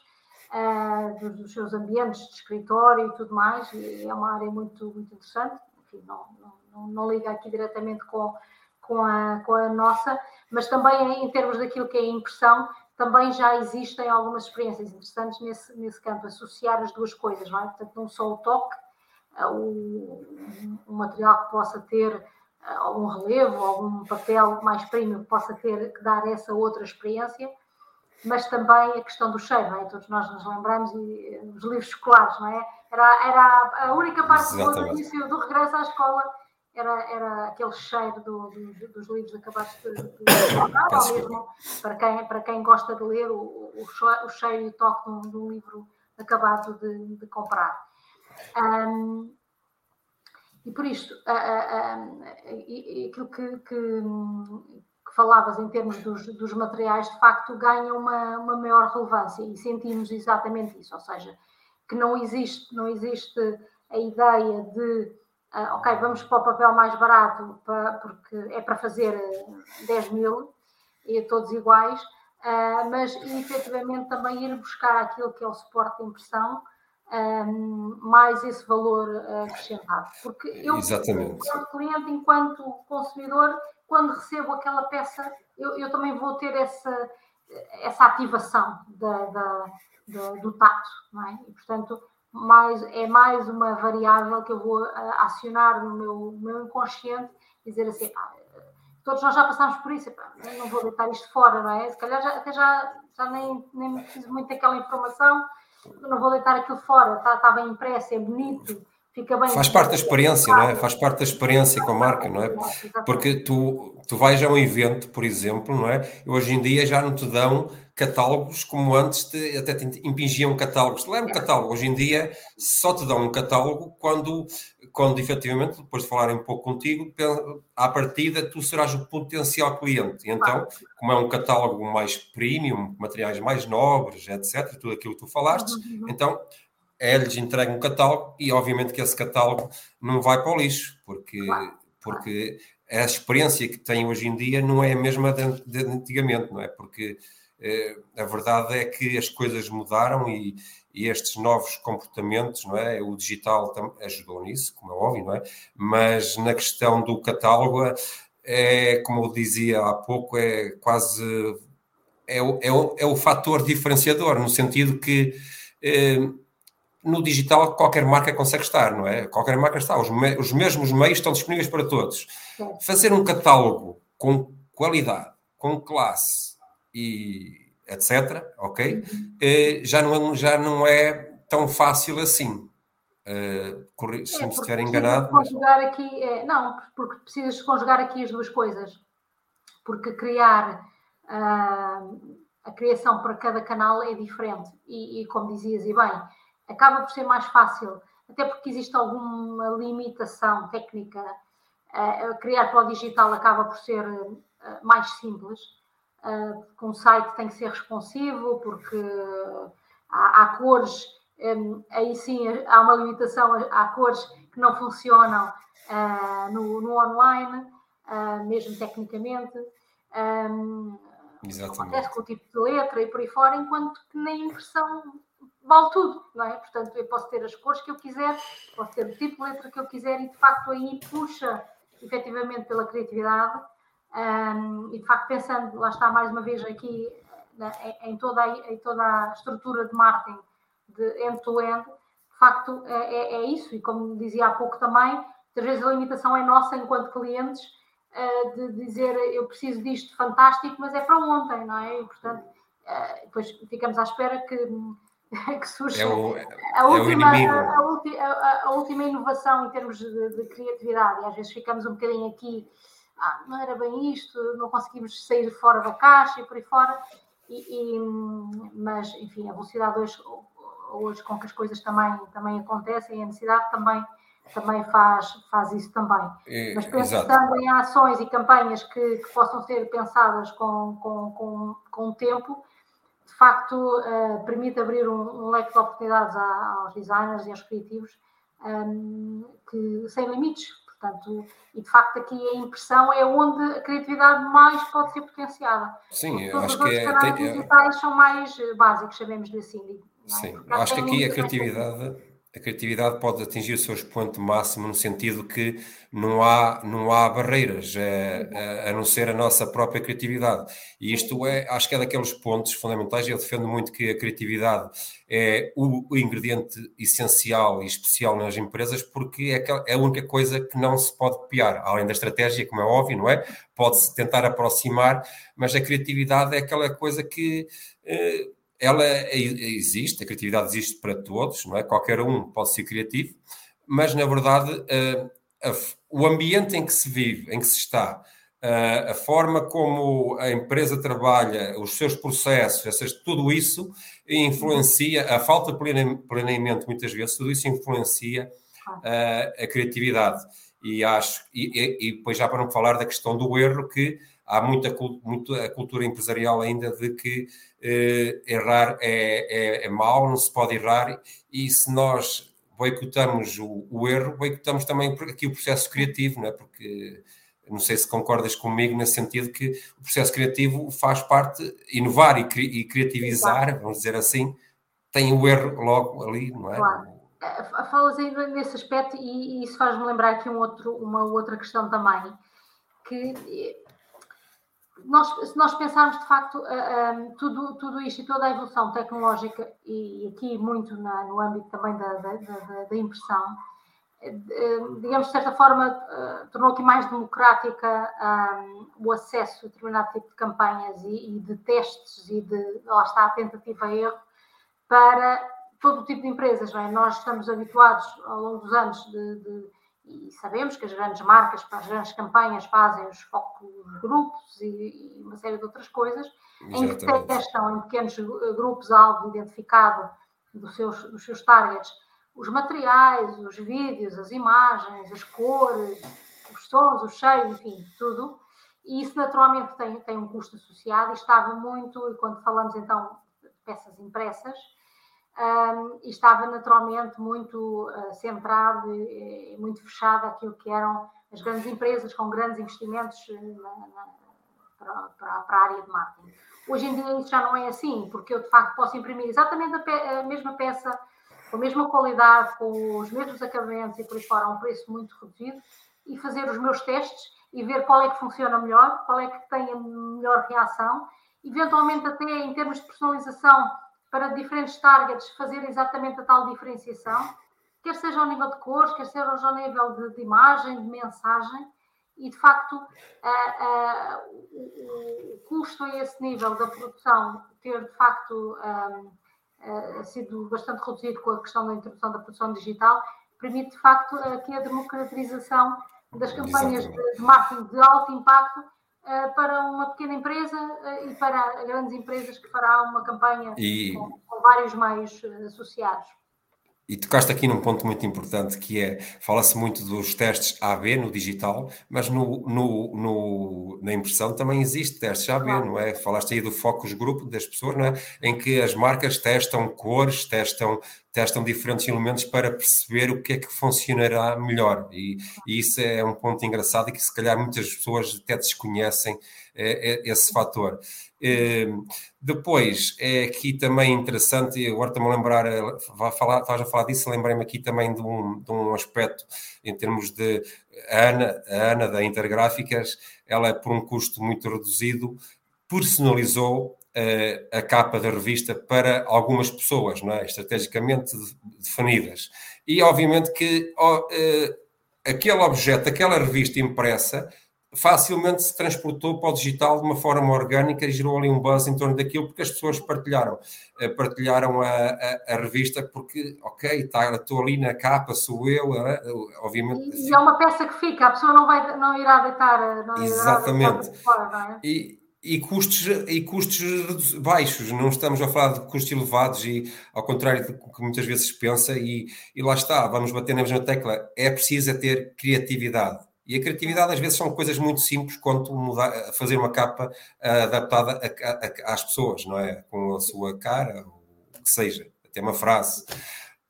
uh, dos, dos, seus ambientes de escritório e tudo mais, e é uma área muito, muito interessante. Enfim, não, não, não liga aqui diretamente com, com, a, com a nossa, mas também em termos daquilo que é a impressão, também já existem algumas experiências interessantes nesse, nesse campo, associar as duas coisas, não é? Portanto, não só o toque, uh, o, um material que possa ter uh, algum relevo, algum papel mais premium que possa ter, que dar essa outra experiência, mas também a questão do cheiro, não é? Todos nós nos lembramos, e eh, os livros escolares, não é? Era, era a única parte do início do regresso à escola, era, era aquele cheiro do, do, dos livros acabados de, de ou mesmo para quem, para quem gosta de ler, o, o, cheiro e o toque de um, de um livro acabado de, de comprar. Um, e por isto, uh, uh, uh, aquilo que, que, que que falavas em termos dos, dos materiais, de facto ganha uma, uma maior relevância e sentimos exatamente isso, ou seja, que não existe, não existe a ideia de uh, ok, vamos para o papel mais barato para, porque é para fazer 10 mil e todos iguais, uh, mas efetivamente também ir buscar aquilo que é o suporte de impressão um, mais esse valor acrescentado. Porque eu, Exatamente. enquanto cliente, enquanto consumidor, quando recebo aquela peça, eu, eu também vou ter essa, essa ativação da, da, da, do tato, não é? E, portanto, mais, é mais uma variável que eu vou uh, acionar no meu, meu inconsciente e dizer assim, pá, todos nós já passamos por isso, pá, não vou deitar isto fora, não é? Se calhar já, até já, já nem, nem preciso muito daquela informação, não vou deitar aquilo fora, está, está bem impresso, é bonito, fica bem. Faz parte da experiência, não é? Faz parte da experiência com a marca, não é? Porque tu, tu vais a um evento, por exemplo, não é? Hoje em dia já não te dão catálogos como antes te, até te impingiam catálogos. Leva um catálogo. Hoje em dia só te dão um catálogo quando, quando efetivamente, depois de falar um pouco contigo, à partida tu serás o potencial cliente. Então, como é um catálogo mais premium, materiais mais nobres, etc., tudo aquilo que tu falaste, uhum. então é-lhes entregue um catálogo e obviamente que esse catálogo não vai para o lixo, porque, porque a experiência que tem hoje em dia não é a mesma de, de antigamente, não é? Porque eh, a verdade é que as coisas mudaram e, e, estes novos comportamentos, não é? O digital ajudou nisso, como é óbvio, não é? Mas na questão do catálogo, é, como eu dizia há pouco, é quase é o, é o, é o fator diferenciador, no sentido que eh, no digital qualquer marca consegue estar, não é? Qualquer marca está, os, me, os mesmos meios estão disponíveis para todos. Fazer um catálogo com qualidade, com classe, e etc., ok? Uhum. Eh, já, não, é, já não é tão fácil assim. Uh, se é, me estiver enganado. Conjugar mas... aqui, é, não, porque precisas conjugar aqui as duas coisas. Porque criar uh, a criação para cada canal é diferente. E, e, como dizias, e bem, acaba por ser mais fácil, até porque existe alguma limitação técnica. Uh, criar para o digital acaba por ser mais simples uh, que um site tem que ser responsivo, porque há, há cores, um, aí sim há uma limitação, há cores que não funcionam uh, no, no, online, uh, mesmo tecnicamente. Um, Exatamente. Acontece com o tipo de letra e por aí fora, enquanto que na impressão vale tudo, não é? Portanto, eu posso ter as cores que eu quiser, posso ter o tipo de letra que eu quiser e de facto aí puxa efetivamente pela criatividade um, e de facto, pensando, lá está mais uma vez aqui em, toda a, em toda a estrutura de marketing de end-to-end, de facto é, é, é, isso. E como dizia há pouco também, às vezes a limitação é nossa enquanto clientes uh, de dizer eu preciso disto fantástico, mas é para ontem, não é? E portanto, uh, depois ficamos à espera que, que surja é o, a, última, a, a, a, última inovação em termos de, de criatividade. E às vezes ficamos um bocadinho aqui ah, não era bem isto, não conseguimos sair fora da caixa e por aí fora. E, e, mas, enfim, a velocidade hoje, hoje com que as coisas também, também acontecem, a necessidade também, também faz, faz isso também. É, mas pensando em ações e campanhas que, que, possam ser pensadas com, com, com, com o tempo, de facto, uh, permite abrir um, um, leque de oportunidades aos designers e aos criativos um, que, sem limites, Portanto, e de facto aqui a impressão é onde a criatividade mais pode ser potenciada. Sim, eu acho que os é, canais tem, digitais são mais eh, básicos, sabemos assim. É? Sim, acho que aqui a criatividade a criatividade pode atingir o seu expoente máximo no sentido que não há, não há barreiras, é, a não ser a nossa própria criatividade. E isto é, acho que é daqueles pontos fundamentais. Eu defendo muito que a criatividade é o, o ingrediente essencial e especial nas empresas, porque é, é a única coisa que não se pode copiar, além da estratégia, como é óbvio, não é? Pode-se tentar aproximar, mas a criatividade é aquela coisa que. Eh, ela é, existe, a criatividade existe para todos, não é? Qualquer um pode ser criativo, mas na verdade o ambiente em que se vive, em que se está, a forma como a empresa trabalha, os seus processos, tudo isso influencia, a falta de planeamento muitas vezes, tudo isso influencia a criatividade. E acho, e, e depois já para não falar da questão do erro, que há muita, muita cultura empresarial ainda de que errar é, é, é mau, não se pode errar, e se nós boicotamos o, o erro, boicotamos também aqui o processo criativo, não é? porque não sei se concordas comigo nesse sentido que o processo criativo faz parte, inovar e, cri, e criativizar, Exato. vamos dizer assim, tem o erro logo ali, não é? Claro. Eh, falas aí nesse aspecto e, e isso faz-me lembrar aqui um outro, uma outra questão também, que eh, nós, se nós pensarmos de facto uh, eh, um, tudo, tudo isto e toda a evolução tecnológica, e aqui muito na, no âmbito também da, da, da, da impressão, uh, digamos de certa forma, uh, tornou aqui mais democrática um, o acesso a determinado tipo de campanhas e, e de testes e de, lá está, a tentativa a erro, para todo o tipo de empresas. É? Nós estamos habituados ao longo dos anos de, de, e sabemos que as grandes marcas, as grandes campanhas fazem os focos grupos e, e, uma série de outras coisas, Exatamente. em que testam em pequenos grupos alvo identificado dos seus, dos seus targets os materiais, os vídeos, as imagens, as cores, os sons, os cheiros, enfim, tudo. E isso naturalmente tem, tem um custo associado e estava muito, e quando falamos então de peças impressas, um, e estava naturalmente muito uh, centrado e, e, muito fechado aquilo que eram as grandes empresas com grandes investimentos eh, na, na, para, para, para, a área de marketing. Hoje em dia isso já não é assim, porque eu de facto posso imprimir exatamente a, pe a mesma peça, com a mesma qualidade, com os mesmos acabamentos e por aí fora, a um preço muito reduzido, e fazer os meus testes e ver qual é que funciona melhor, qual é que tem a melhor reação, eventualmente até em termos de personalização para diferentes targets fazer exatamente a tal diferenciação, quer seja ao nível de cores, quer seja ao nível de, de imagem, de mensagem, e de facto o, o, custo a esse nível da produção ter de facto um, uh, sido bastante reduzido com a questão da introdução da produção digital, permite de facto aqui a democratização das campanhas de, de marketing de alto impacto eh, para uma pequena empresa eh, e para grandes empresas que fará uma campanha e... com, com vários meios eh, associados. E tocaste aqui num ponto muito importante que é, fala-se muito dos testes AB no digital, mas no, no, no, na impressão também existe testes AB, claro. não é? Falaste aí do focus group das pessoas, não é? Em que as marcas testam cores, testam, testam diferentes elementos para perceber o que é que funcionará melhor. E, e isso é um ponto engraçado e que se calhar muitas pessoas até desconhecem é, é, esse fator. Ehm, depois, é aqui também interessante, e agora estou-me a lembrar, eh, falar, estás a falar disso, lembrei-me aqui também de um, de um aspecto em termos de Ana, a Ana da Intergráficas, ela por um custo muito reduzido personalizou uh, a capa da revista para algumas pessoas, não é? estrategicamente definidas. E obviamente que uh, aquele objeto, aquela revista impressa, facilmente se transportou para o digital de uma forma orgânica e gerou ali um buzz em torno daquilo, porque as pessoas partilharam, eh, partilharam a, a, a revista, porque, ok, tá, estou ali na capa, sou eu, eh, obviamente. E, e, é uma peça que fica, a pessoa não, vai, não irá deitar. Não Exatamente. Irá fora, não é? e, e custos, e custos baixos, não estamos a falar de custos elevados e ao contrário do que muitas vezes se pensa e, e lá está, vamos bater na mesma tecla, é preciso é ter criatividade e a criatividade às vezes são coisas muito simples quanto mudar, fazer uma capa adaptada a, a, às pessoas, não é? Com a sua cara, o que seja, até uma frase.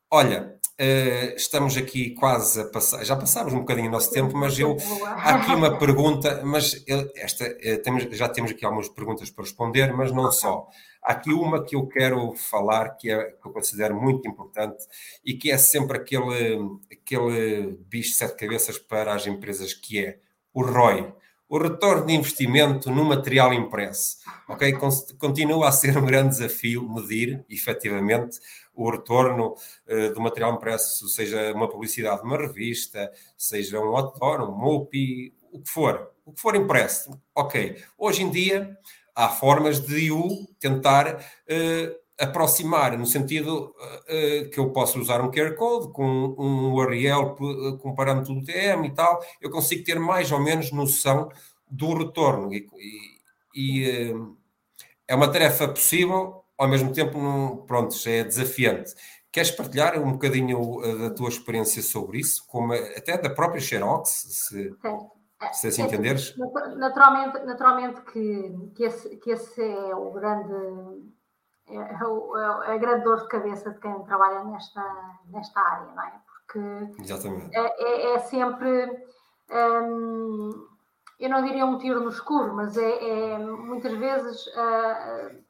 Olha, uh, estamos aqui quase a passar, já passámos um bocadinho o nosso tempo, mas eu há aqui uma pergunta, mas esta, uh, temos, já temos aqui algumas perguntas para responder, mas não só. Aqui uma que eu quero falar, que, é, que eu considero muito importante e que é sempre aquele, aquele bicho de sete cabeças para as empresas, que é o ROI, o retorno de investimento no material impresso. Ok? Continua a ser um grande desafio medir, efetivamente, o retorno uh, do material impresso, seja uma publicidade de uma revista, seja um outdoor, um MOPI, o que for, o que for impresso. Ok. Hoje em dia há formas de o tentar uh, aproximar, no sentido uh, que eu posso usar um QR Code com um URL com parâmetro do TM e tal, eu consigo ter mais ou menos noção do retorno. E, e, uh, é uma tarefa possível, ao mesmo tempo, não, pronto, é desafiante. Queres partilhar um bocadinho da tua experiência sobre isso, como até da própria Xerox? Se... Certo. Se assim é, entenderes? Naturalmente, naturalmente que, que, esse, que esse é o grande é, é, é, a grande dor de cabeça de quem trabalha nesta, nesta área, não é? Porque Exatamente. É, é, é sempre hum, eu não diria um tiro no escuro, mas é, é muitas vezes uh,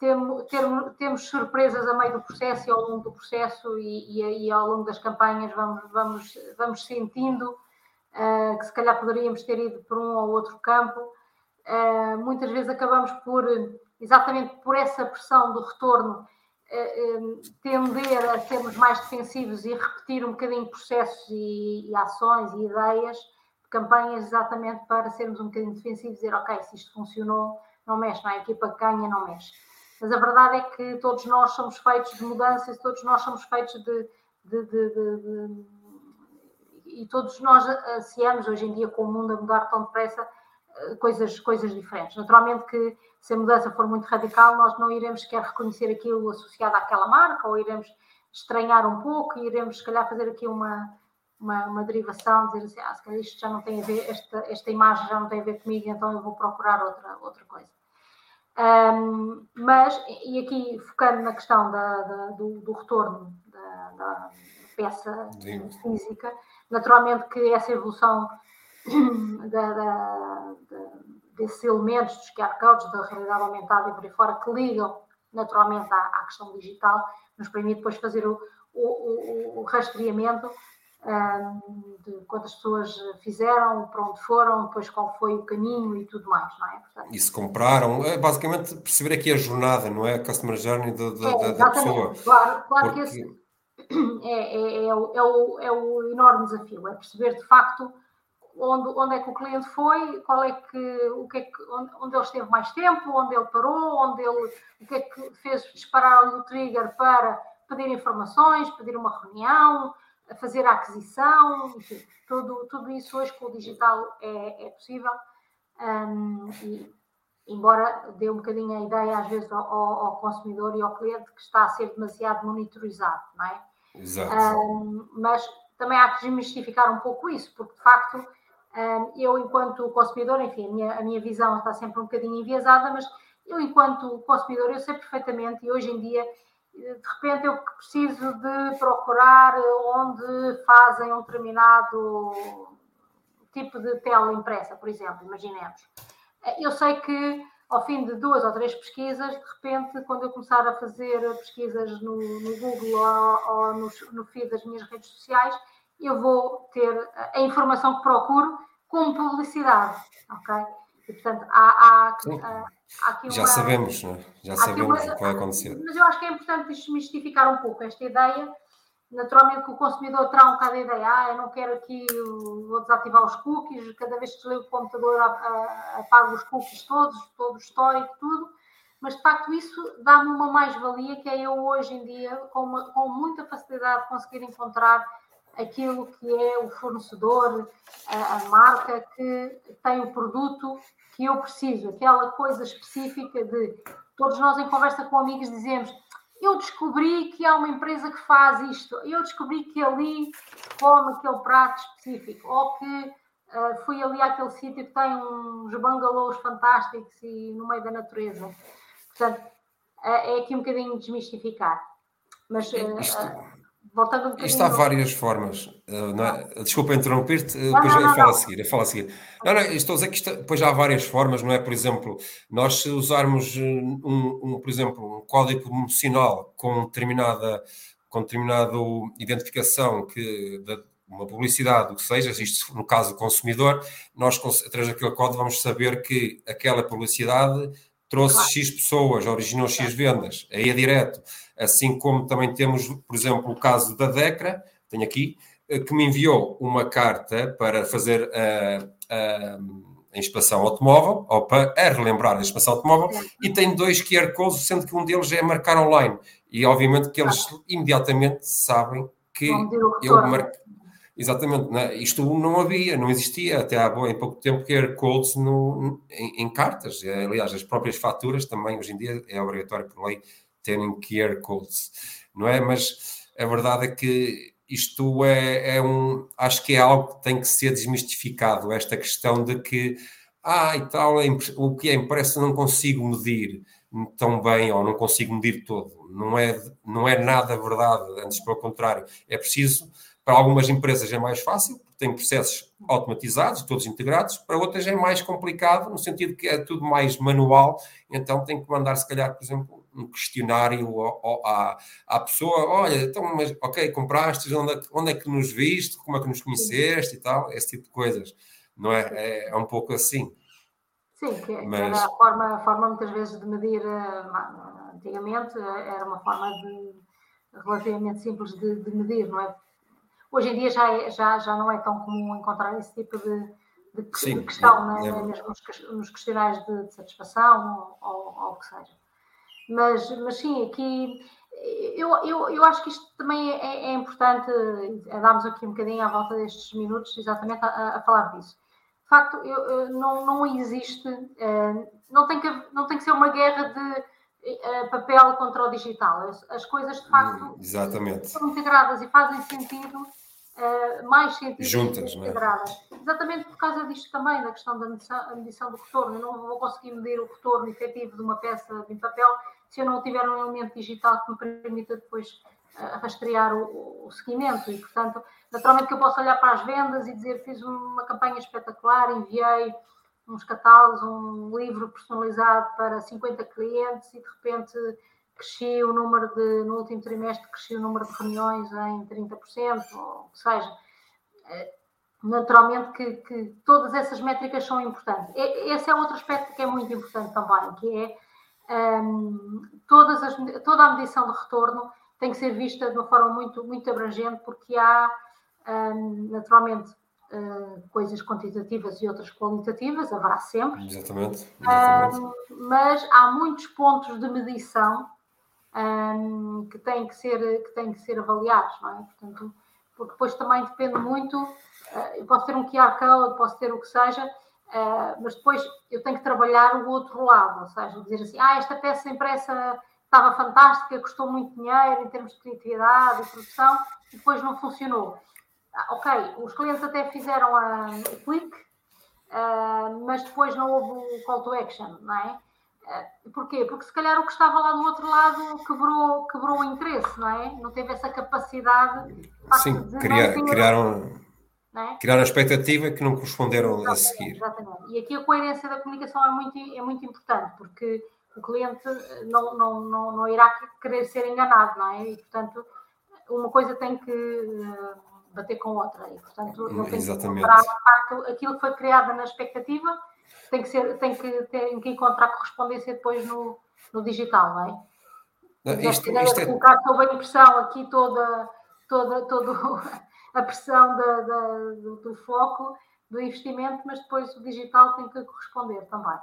temos, temos, temos, surpresas a meio do processo e ao longo do processo e, e, e ao longo das campanhas vamos, vamos, vamos sentindo uh, que se calhar poderíamos ter ido por um ou outro campo. Uh, muitas vezes acabamos por, exatamente por essa pressão do retorno, tender a sermos mais defensivos e repetir um bocadinho processos e, e ações e ideias campanhas exatamente para sermos um bocadinho defensivos e dizer, ok, se isto funcionou, não mexe, não é? A equipa que ganha não mexe. Mas a verdade é que todos nós somos feitos de mudanças, todos nós somos feitos de, de, de, de e todos nós ansiamos hoje em dia com o mundo a mudar tão depressa eh, coisas, coisas diferentes. Naturalmente que se a mudança for muito radical, nós não iremos sequer reconhecer aquilo associado àquela marca, ou iremos estranhar um pouco e iremos, se calhar, fazer aqui uma, uma, uma derivação, dizer assim, ah, se calhar isto já não tem a ver, esta, esta imagem já não tem a ver comigo, então eu vou procurar outra, outra coisa. Um, mas, e aqui focando na questão da, da, do, do, retorno da, da peça Sim. física, naturalmente que essa evolução da, desses elementos dos QR codes, da realidade aumentada e por aí fora, que ligam naturalmente à, à questão digital, nos permite depois fazer o, o, o, o rastreamento de quantas pessoas fizeram, para onde foram, depois qual foi o caminho e tudo mais, não é? Portanto, e se compraram, é basicamente perceber aqui a jornada, não é? A customer journey da, da, é, da pessoa. Claro, claro Porque... que esse é, é, é, o, é, o, é o enorme desafio, é perceber de facto onde, onde é que o cliente foi, qual é que, o que é que, onde, onde ele esteve mais tempo, onde ele parou, onde ele, o que é que fez disparar o trigger para pedir informações, pedir uma reunião, fazer a aquisição, enfim, tudo, tudo isso hoje com o digital é, é possível. Um, e, embora dê um bocadinho a ideia, às vezes, ao, ao, consumidor e ao cliente que está a ser demasiado monitorizado, não é? Exato. Um, mas também há que desmistificar um pouco isso, porque de facto um, eu, enquanto consumidor, enfim, a minha, a minha visão está sempre um bocadinho enviesada, mas eu, enquanto consumidor, eu sei perfeitamente e hoje em dia de repente eu preciso de procurar onde fazem um determinado tipo de tela impressa, por exemplo, imaginemos. Eu sei que ao fim de duas ou três pesquisas, de repente, quando eu começar a fazer pesquisas no, no Google ou, ou no, no feed das minhas redes sociais, eu vou ter a informação que procuro como publicidade, ok? E, portanto, há, há, já sabemos, não é? Já sabemos uma, o que vai acontecer. Mas eu acho que é importante desmistificar um pouco esta ideia. Naturalmente que o consumidor terá um bocado a ideia, ah, eu não quero aqui, vou desativar os cookies, cada vez que desligo o computador apago os cookies todos, todo o histórico, tudo. Mas de facto isso dá-me uma mais-valia que é eu hoje em dia, com, uma, com muita facilidade, conseguir encontrar aquilo que é o fornecedor, a, a, marca que tem o produto que eu preciso, aquela coisa específica de todos nós em conversa com amigos dizemos eu descobri que há uma empresa que faz isto, eu descobri que ali come aquele prato específico, ou que uh, fui ali àquele sítio que tem uns bungalows fantásticos e no meio da natureza. Portanto, uh, é aqui um bocadinho desmistificar. Mas uh, voltando um bocadinho. Isto há várias formas. Uh, é? Desculpa interromper-te, uh, depois eu falo a seguir. Eu falo a seguir. Não, não, estou a dizer que isto, depois há várias formas, não é? Por exemplo, nós se usarmos eh, um, um por exemplo, um código promocional com determinada, com determinada identificação que, de, uma publicidade, o que seja, isto no caso do consumidor, nós, através daquele código, vamos saber que aquela publicidade trouxe claro. X pessoas, originou X vendas, aí é direto. Assim como também temos, por exemplo, o caso da DECRA, tenho aqui, eh, que me enviou uma carta para fazer a, a, a inspeção automóvel, ou para relembrar a inspeção automóvel, e tem dois QR codes, sendo que um deles é marcar online. E obviamente que eles imediatamente sabem que eu marquei Exatamente, né? isto não havia, não existia até há pouco tempo QR codes no, em, em, cartas. Aliás, as próprias faturas também hoje em dia é obrigatório por lei terem QR codes, não é? Mas a verdade é que isto é, é, um. Acho que é algo que tem que ser desmistificado, esta questão de que, ah, e tal, o que é impresso não consigo medir tão bem ou não consigo medir todo. Não é, não é nada verdade, antes pelo contrário. É preciso, para algumas empresas é mais fácil, porque têm processos automatizados, todos integrados, para outras é mais complicado, no sentido que é tudo mais manual, então tem que mandar, se calhar, por exemplo, um questionário à, à pessoa, olha, então, mas, ok, compraste, onde é, onde é que nos viste, como é que nos conheceste e tal, esse tipo de coisas, não é? É, é um pouco assim. Sim, que, Mas... era a forma, a forma muitas vezes de medir, eh, antigamente eh, era uma forma de, relativamente simples de, de medir, não é? Hoje em dia já, é, já, já não é tão comum encontrar esse tipo de, de, sim, de questão, é, é, mesmo nos questionários de, de satisfação ou, o que seja. Mas, mas sim, aqui eu, eu, eu acho que isto também é, é importante, é darmos aqui um bocadinho à volta destes minutos exatamente a, a falar disso facto, eu, eu, não, não existe, uh, não, tem que, não tem que ser uma guerra de uh, papel contra o digital. As, as coisas, de facto, hum, Exatamente. são integradas e fazem sentido, uh, mais integradas. Não é? Exatamente por causa disto também, da questão da medição, medição do retorno. Eu não vou conseguir medir o retorno efetivo de uma peça de papel se eu não tiver um elemento digital que me permita depois rastrear o, o seguimento e, portanto, naturalmente que eu posso olhar para as vendas e dizer fiz uma campanha espetacular, enviei uns catálogos, um livro personalizado para 50 clientes e de repente cresci o número de, no último trimestre, cresci o número de reuniões em 30%, ou seja. É, naturalmente que, que todas essas métricas são importantes. Esse é outro aspecto que é muito importante também, que é um, todas as, toda a medição de retorno tem que ser vista de uma forma muito, muito abrangente, porque há, um, naturalmente, uh, coisas quantitativas e outras qualitativas, haverá sempre. Exatamente. exatamente. Um, mas há muitos pontos de medição um, que, têm que, ser, que têm que ser avaliados, não é? Portanto, porque depois também depende muito. Uh, eu posso ter um QR Code, posso ter o que seja, uh, mas depois eu tenho que trabalhar o outro lado, ou seja, dizer assim, ah, esta peça impressa estava fantástica, custou muito dinheiro em termos de criatividade e produção, e depois não funcionou. Ah, ok, os clientes até fizeram a, o clique, uh, mas depois não houve o call to action, não é? Uh, porquê? Porque se calhar o que estava lá do outro lado quebrou, quebrou o interesse, não é? Não teve essa capacidade. Sim, criar, criaram, é? criaram a expectativa que não corresponderam exatamente, a seguir. Exatamente. E aqui a coerência da comunicação é muito, é muito importante, porque o cliente não, não, não, não irá querer ser enganado, não é? E, portanto, uma coisa tem que eh, bater com outra. E, portanto, não tem Exatamente. que facto, aquilo que foi criado na expectativa tem que, ser, tem que, tem que encontrar correspondência depois no, no digital, não é? Não, isto, isto é... colocar sob a impressão aqui toda, toda, toda a pressão da, da, do, do foco do investimento, mas depois o digital tem que corresponder também.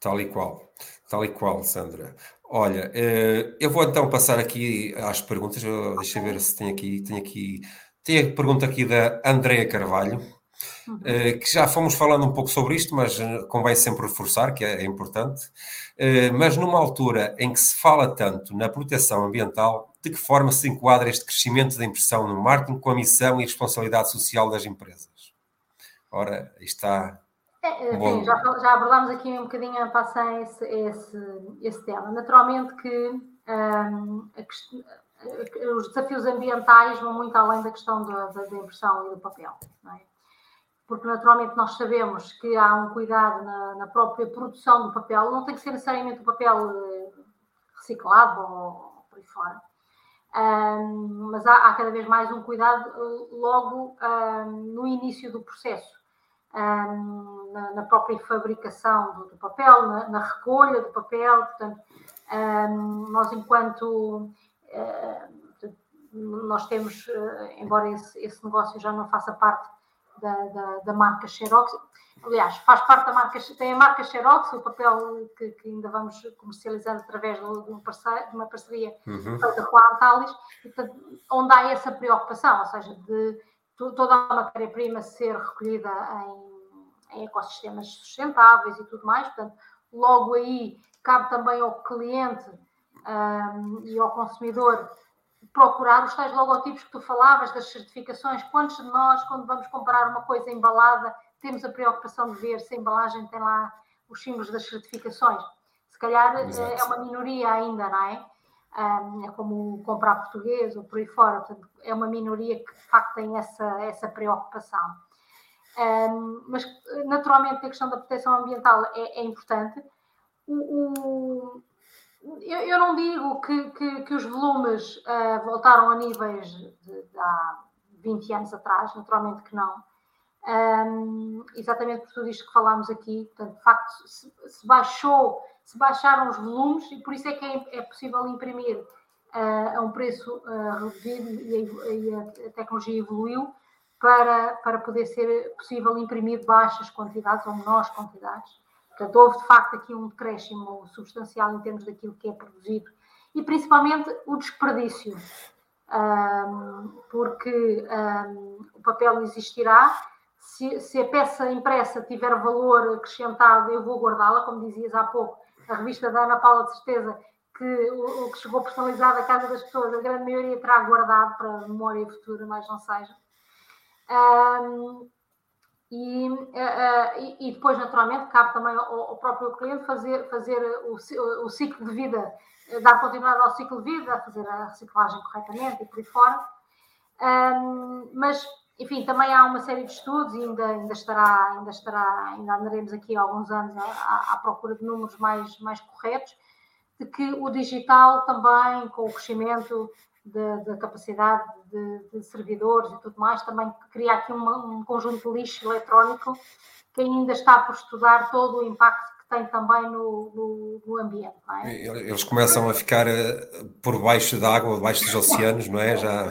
Tal e qual, tal e qual, Sandra. Olha, eh, eu vou então passar aqui às perguntas. Deixa eu ver se tem aqui, tem aqui, tem a pergunta aqui da Andrea Carvalho, uhum. Eh, que já fomos falando um pouco sobre isto, mas eh, convém sempre reforçar que é, é importante. Mas numa altura em que se fala tanto na proteção ambiental, de que forma se enquadra este crescimento da impressão no marketing com a missão e responsabilidade social das empresas? Ora, está é, enfim, já, já abordámos aqui um bocadinho a passar esse, esse, esse tema. Naturalmente que um, a, os desafios ambientais vão muito além da questão da, da, impressão e do papel. É? Porque naturalmente nós sabemos que há um cuidado na, na, própria produção do papel, não tem que ser necessariamente o papel eh, reciclado ou por aí fora. Um, mas há, há, cada vez mais um cuidado eh, logo um, no início do processo um, na, na, própria fabricação do, do papel, na, na, recolha do papel. Portanto, nós, enquanto uh, nós temos, embora esse, esse, negócio já não faça parte da, da, da, marca Xerox, aliás, faz parte da marca, tem a marca Xerox, o papel que, que ainda vamos comercializando através de, um parceiro, de uma parceria uhum. com a Antalis, onde há essa preocupação, ou seja, de toda a matéria-prima ser recolhida em, em, ecossistemas sustentáveis e tudo mais. Portanto, logo aí cabe também ao cliente um, e ao consumidor procurar os tais logotipos que tu falavas, das certificações. Quantos de nós, quando vamos comprar uma coisa embalada, temos a preocupação de ver se a embalagem tem lá os símbolos das certificações? Se calhar eh, Exato. é uma minoria ainda, não é? é como comprar português ou por aí fora. Portanto, é uma minoria que de facto tem essa, essa preocupação. Mas naturalmente a questão da proteção ambiental é, é importante. O, o, eu, eu, não digo que, que, que os volumes uh, voltaram a níveis de, de, há 20 anos atrás, naturalmente que não. Um, exatamente por tudo isto que falámos aqui, portanto, de facto, se, se, baixou, se baixaram os volumes e por isso é que é, é possível imprimir uh, a um preço uh, reduzido e, e, a, tecnologia evoluiu para, para poder ser possível imprimir baixas quantidades ou menores quantidades. Portanto, houve de facto aqui um decréscimo substancial em termos daquilo que é produzido e principalmente o desperdício, um, porque um, o papel existirá. Se, se, a peça impressa tiver valor acrescentado, eu vou guardá-la, como dizias há pouco, a revista da Ana Paula, de certeza que o, o que chegou personalizado à casa das pessoas, a grande maioria terá guardado para memória futura, mas não seja. Um, e, uh, e, depois, naturalmente, cabe também ao, ao, próprio cliente fazer, fazer o, o, ciclo de vida, eh, dar continuidade ao ciclo de vida, fazer a reciclagem corretamente e por aí fora. Um, mas, enfim, também há uma série de estudos e ainda, ainda, estará, ainda, estará, ainda andaremos aqui há alguns anos à, à procura de números mais, mais corretos, de que o digital também, com o crescimento da capacidade de, de, servidores e tudo mais, também cria aqui uma, um conjunto de lixo eletrónico que ainda está por estudar todo o impacto que tem também no, no, no ambiente. É? Eles começam a ficar eh, por baixo da água, debaixo dos oceanos, não é? Já...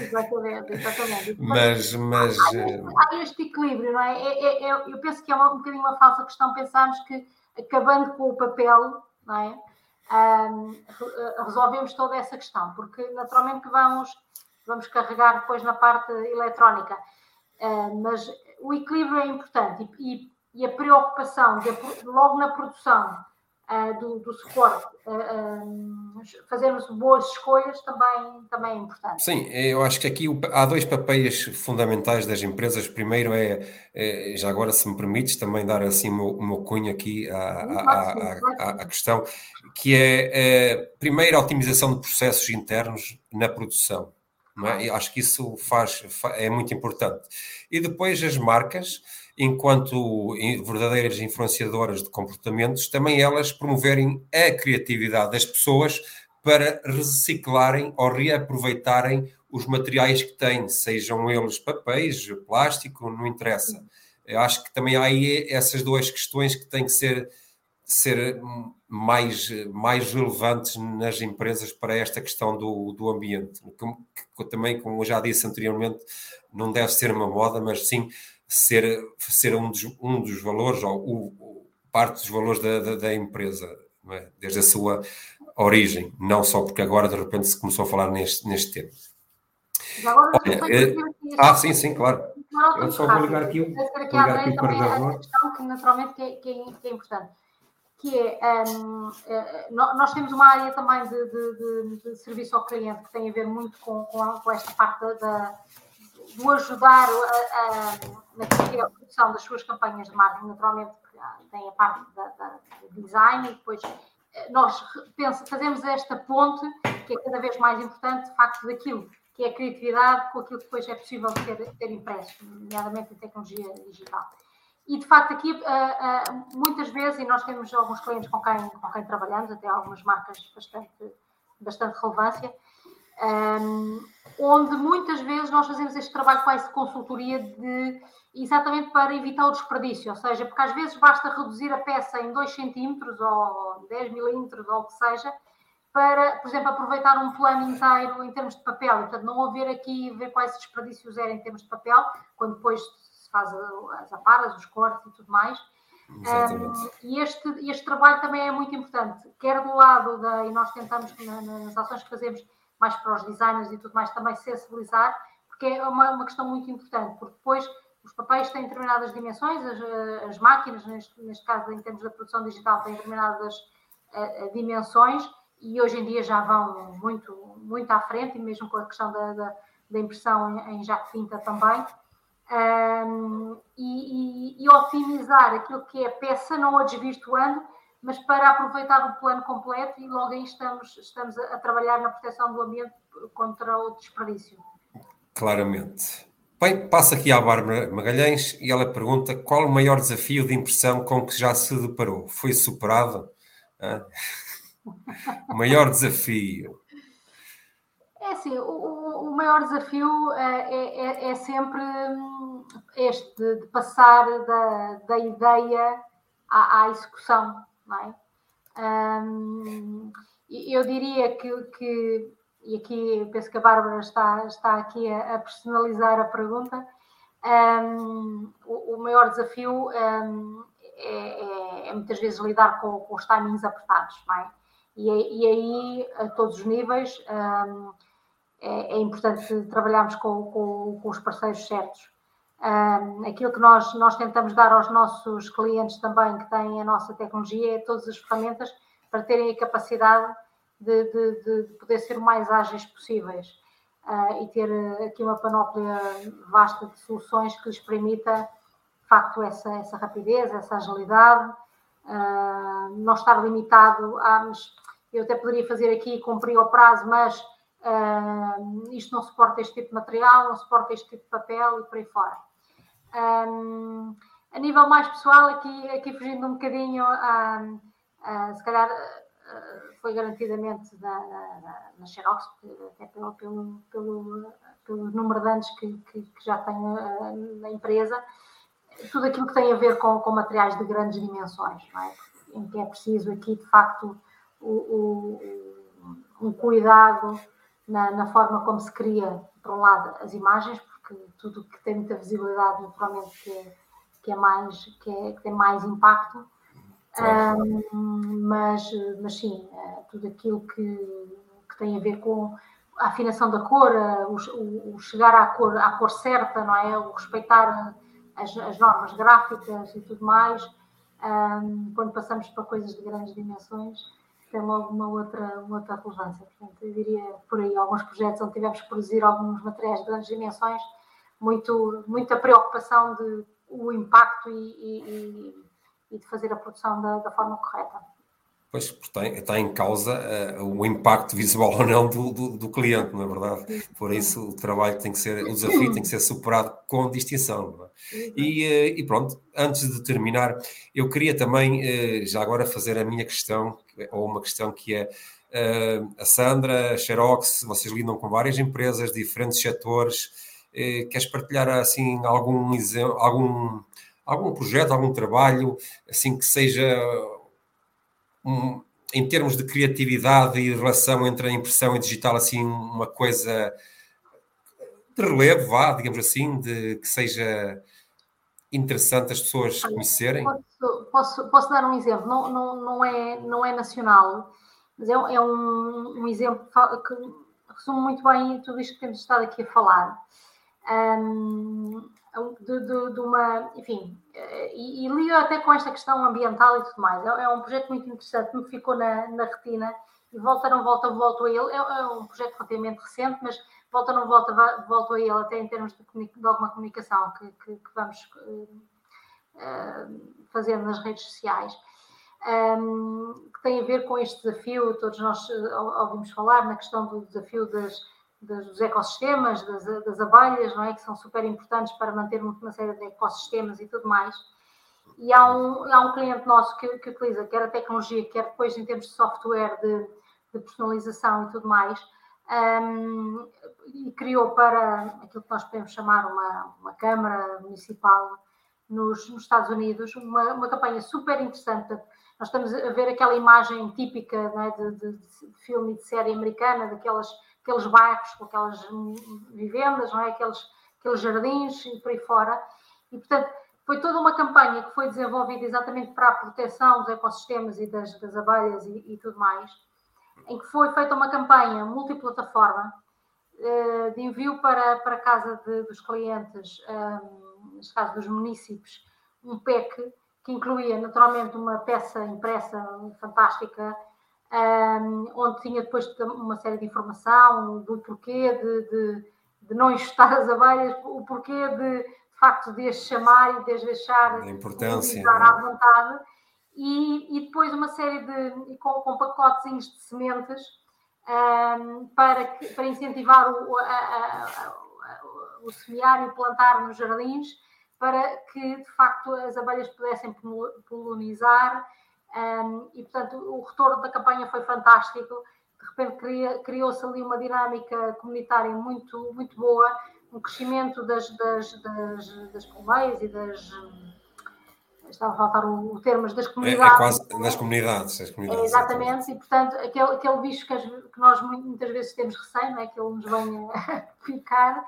Exatamente, exatamente. mas, mas... Há, este, há este equilíbrio, não é? é, é, é eu penso que é um bocadinho uma falsa questão pensarmos que acabando com o papel, não é? Um, resolvemos toda essa questão, porque naturalmente que vamos, vamos carregar depois na parte eletrónica, uh, mas o equilíbrio é importante e, e a preocupação de, logo na produção uh, do, do suporte, uh, fazermos boas escolhas também, também é importante. Sim, eu acho que aqui há dois papéis fundamentais das empresas. Primeiro é, é já agora, se me permites, também dar assim o meu, o meu cunho aqui à questão, que é, é, primeiro, a otimização de processos internos na produção. É? Acho que isso faz, é muito importante. E depois as marcas enquanto verdadeiras influenciadoras de comportamentos, também elas promoverem a criatividade das pessoas para reciclarem ou reaproveitarem os materiais que têm, sejam eles papéis, plástico, não interessa. Eu acho que também há aí essas duas questões que têm que ser, ser mais, mais relevantes nas empresas para esta questão do, do ambiente. Que, que também, como eu já disse anteriormente, não deve ser uma moda, mas sim ser, ser um, dos, um dos valores, ou o, parte dos valores da, da, da empresa, é? desde a sua origem, não só porque agora de repente se começou a falar neste, neste tema. Agora, Olha, é... Ah, sim, sim, claro. Eu só vou ligar aqui, vou ligar aqui carregador. questão que naturalmente que é, que é, é importante, que é, um, é, nós temos uma área também de, de, de, de, serviço ao cliente que tem a ver muito com, com esta parte da, do ajudar a, a, na produção das suas campanhas de marketing, naturalmente tem a parte da, da design e depois eh, nós pensa, fazemos esta ponte que é cada vez mais importante, de facto, daquilo que é a criatividade com aquilo que depois é possível ter, ter impresso, nomeadamente a tecnologia digital. E de facto, aqui uh, uh, muitas vezes, e nós temos alguns clientes com quem, com quem trabalhamos, até algumas marcas bastante, bastante relevância, um, onde muitas vezes nós fazemos este trabalho com essa consultoria de exatamente para evitar o desperdício, ou seja, porque às vezes basta reduzir a peça em 2 centímetros ou 10 milímetros ou o que seja, para, por exemplo, aproveitar um plano inteiro em termos de papel, e, portanto, não haver aqui, ver quais desperdícios eram em termos de papel, quando depois se faz as aparas, os cortes e tudo mais. Um, e este, este trabalho também é muito importante, quer do lado da, e nós tentamos nas ações que fazemos mais para os designers e tudo mais, também sensibilizar, porque é uma, uma questão muito importante, porque depois os papéis têm determinadas dimensões, as, as máquinas, neste, neste, caso em termos da produção digital, têm determinadas uh, dimensões e hoje em dia já vão muito, muito à frente, e mesmo com a questão da, da, da impressão em, em Finta também. Um, e, e, e, otimizar aquilo que é peça, não a desvirtuando, mas para aproveitar o plano completo e logo aí estamos, estamos a, a trabalhar na proteção do ambiente contra o desperdício. Claramente. Bem, passa aqui à Bárbara Magalhães e ela pergunta qual o maior desafio de impressão com que já se deparou? Foi superado? o maior desafio? É assim, o, o maior desafio é, é, é, é sempre hum, este, de, de passar da, da ideia à, à execução, não é? eu diria que, que, e aqui penso que a Bárbara está, está aqui a, a personalizar a pergunta, um, o, o, maior desafio um, é, é, é, muitas vezes lidar com, com os timings apertados, não é? E, e aí, a todos os níveis, um, é, é, importante trabalharmos com, com, com os parceiros certos. Aquilo que nós, nós tentamos dar aos nossos clientes também que têm a nossa tecnologia é todas as ferramentas para terem a capacidade de, de, de poder ser o mais ágeis possíveis uh, e ter aqui uma panóplia vasta de soluções que lhes permita, de facto, essa, essa rapidez, essa agilidade, uh, não estar limitado a. Eu até poderia fazer aqui, cumprir o prazo, mas uh, isto não suporta este tipo de material, não suporta este tipo de papel e por aí fora. Um, a nível mais pessoal, aqui, aqui fugindo um bocadinho, uh, se calhar uh, foi garantidamente na, na, na Xerox, até pelo, pelo, pelo, pelo número de anos que, que, que já tenho uh, na empresa, tudo aquilo que tem a ver com, com materiais de grandes dimensões, é? em que é preciso aqui, de facto, o, o, um cuidado na, na, forma como se cria, por um lado, as imagens, porque tudo que tem muita visibilidade, naturalmente, que é, que é mais, que, é, que tem mais impacto, um, mas, mas sim, é tudo aquilo que, que tem a ver com a afinação da cor, o, o, chegar à cor, à cor certa, não é? O respeitar as, as normas gráficas e tudo mais, um, quando passamos para coisas de grandes dimensões, tem logo uma outra, uma outra relevância. Portanto, eu diria por aí, alguns projetos onde tivemos que produzir alguns materiais de grandes dimensões, muito, muita preocupação de o impacto e, e, e de fazer a produção da, da forma correta. Pois, está, em causa uh, o impacto visual ou não do, do, do, cliente, não é verdade? Por isso o trabalho tem que ser, o desafio tem que ser superado com distinção. É? E, uh, e, pronto, antes de terminar, eu queria também, uh, já agora, fazer a minha questão, ou uma questão que é, a Sandra, a Xerox, vocês lidam com várias empresas, diferentes setores, queres partilhar assim algum algum algum projeto, algum trabalho, assim que seja um, em termos de criatividade e relação entre a impressão e digital, assim, uma coisa de relevo, vá, digamos assim, de que seja interessante as pessoas conhecerem? Posso, posso, posso, dar um exemplo, não, não, não, é, não é nacional, mas é, é um, um, exemplo que resume muito bem tudo isto que temos estado aqui a falar. Um, de, de, de uma, enfim, eh, e, e até com esta questão ambiental e tudo mais. É, é um projeto muito interessante, me ficou na, na retina e volta não volta, volto a ele. É, é, um projeto relativamente recente, mas volta não volta, volto a ele até em termos de, de alguma comunicação que, que, que vamos uh, fazer nas redes sociais. Um, que tem a ver com este desafio, todos nós ouvimos falar na questão do desafio das dos ecossistemas, das, das, abelhas, não é? que são super importantes para manter uma série de ecossistemas e tudo mais. E há um, há um cliente nosso que, que utiliza quer a tecnologia, quer depois em termos de software, de, de personalização e tudo mais, um, e criou para aquilo que nós podemos chamar uma, uma Câmara Municipal nos, nos Estados Unidos uma, uma campanha super interessante. Nós estamos a ver aquela imagem típica é? de, de, de filme e de série americana, daquelas aqueles bairros com aquelas vivendas, não é? aqueles, aqueles jardins e por aí fora. E, portanto, foi toda uma campanha que foi desenvolvida exatamente para a proteção dos ecossistemas e das, das abelhas e, e, tudo mais, em que foi feita uma campanha multiplataforma uh, de envio para, para a casa de, dos clientes, um, eh, neste caso dos municípios, um PEC que incluía naturalmente uma peça impressa fantástica um, onde tinha depois uma série de informação do porquê de, de, de não enxutar as abelhas, o porquê de, de facto de as chamar e de as deixar a importância à vontade, e, e, depois uma série de com, com pacotes de sementes um, para, que, para incentivar o, a, a, a, o semear e plantar nos jardins, para que de facto as abelhas pudessem polinizar um, e, portanto, o retorno da campanha foi fantástico. De repente criou-se ali uma dinâmica comunitária muito, muito boa, um crescimento das, das, das, das e das. Estava a faltar o, o termo, das comunidades. É, é quase das comunidades. Das comunidades é, exatamente, e portanto, aquele, aquele bicho que, que, nós muitas vezes temos receio, não é? que ele nos venha ficar,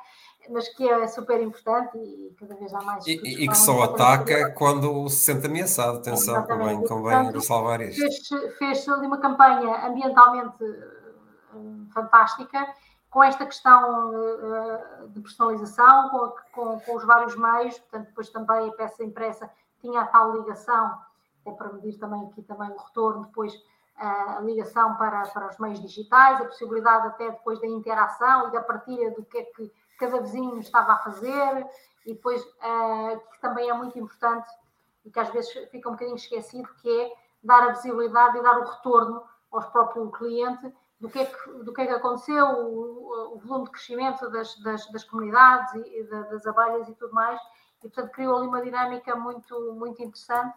mas que é super importante e cada vez há mais. E, e que só ataca quando se sente ameaçado. Atenção, Exatamente. convém, convém salvar isto. Fez-se fez ali uma campanha ambientalmente uh, fantástica, com esta questão uh, de personalização, com, com, com, os vários meios, portanto, depois também a peça impressa tinha a tal ligação, é para medir também aqui também o retorno, depois uh, a ligação para, para os meios digitais, a possibilidade até depois da interação e da partilha do que é que cada vizinho estava a fazer e depois uh, que também é muito importante e que às vezes fica um bocadinho esquecido, que é dar a visibilidade e dar o retorno aos próprios clientes do que é que, do que, é que aconteceu, o, o volume de crescimento das, das, das comunidades e, das abelhas e tudo mais. E, portanto, criou ali uma dinâmica muito, muito interessante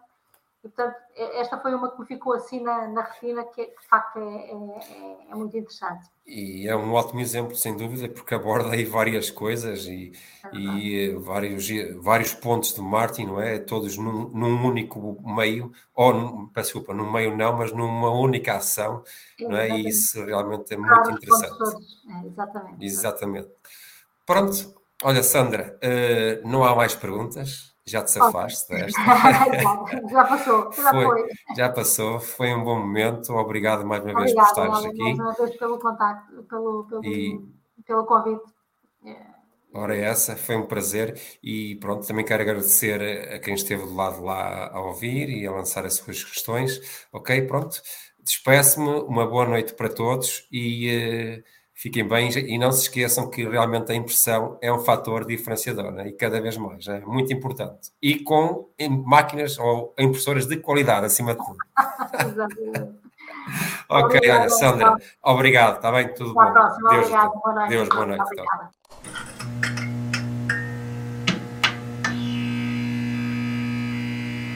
e, portanto, esta foi uma que me ficou assim na, na retina, que, de facto é, é, é, muito interessante. E é um ótimo exemplo, sem dúvida, porque aborda aí várias coisas e, é e vários, vários pontos de marketing, não é? Todos num, num único meio, ou, num, desculpa, num meio não, mas numa única ação, não é? E isso realmente é muito interessante. É, exatamente. Exatamente. Pronto, olha, Sandra, uh, não há mais perguntas já te safaste desta. já passou, já foi, foi, Já passou, foi um bom momento. Obrigado mais uma vez por estares aqui. Mais uma vez pelo contacto, pelo, pelo, e... pelo convite. É. Ora, essa foi um prazer e pronto, também quero agradecer a quem esteve do lado lá a ouvir e a lançar as suas questões. Ok, pronto. Despeço-me, uma boa noite para todos e uh, fiquem bem e não se esqueçam que realmente a impressão é um fator diferenciador né? e cada vez mais, é muito importante. E com máquinas ou impressoras de qualidade, acima de tudo. ok, olha, Sandra, obrigado, está bem? Tudo bom. Deus, Deus, boa noite. Então.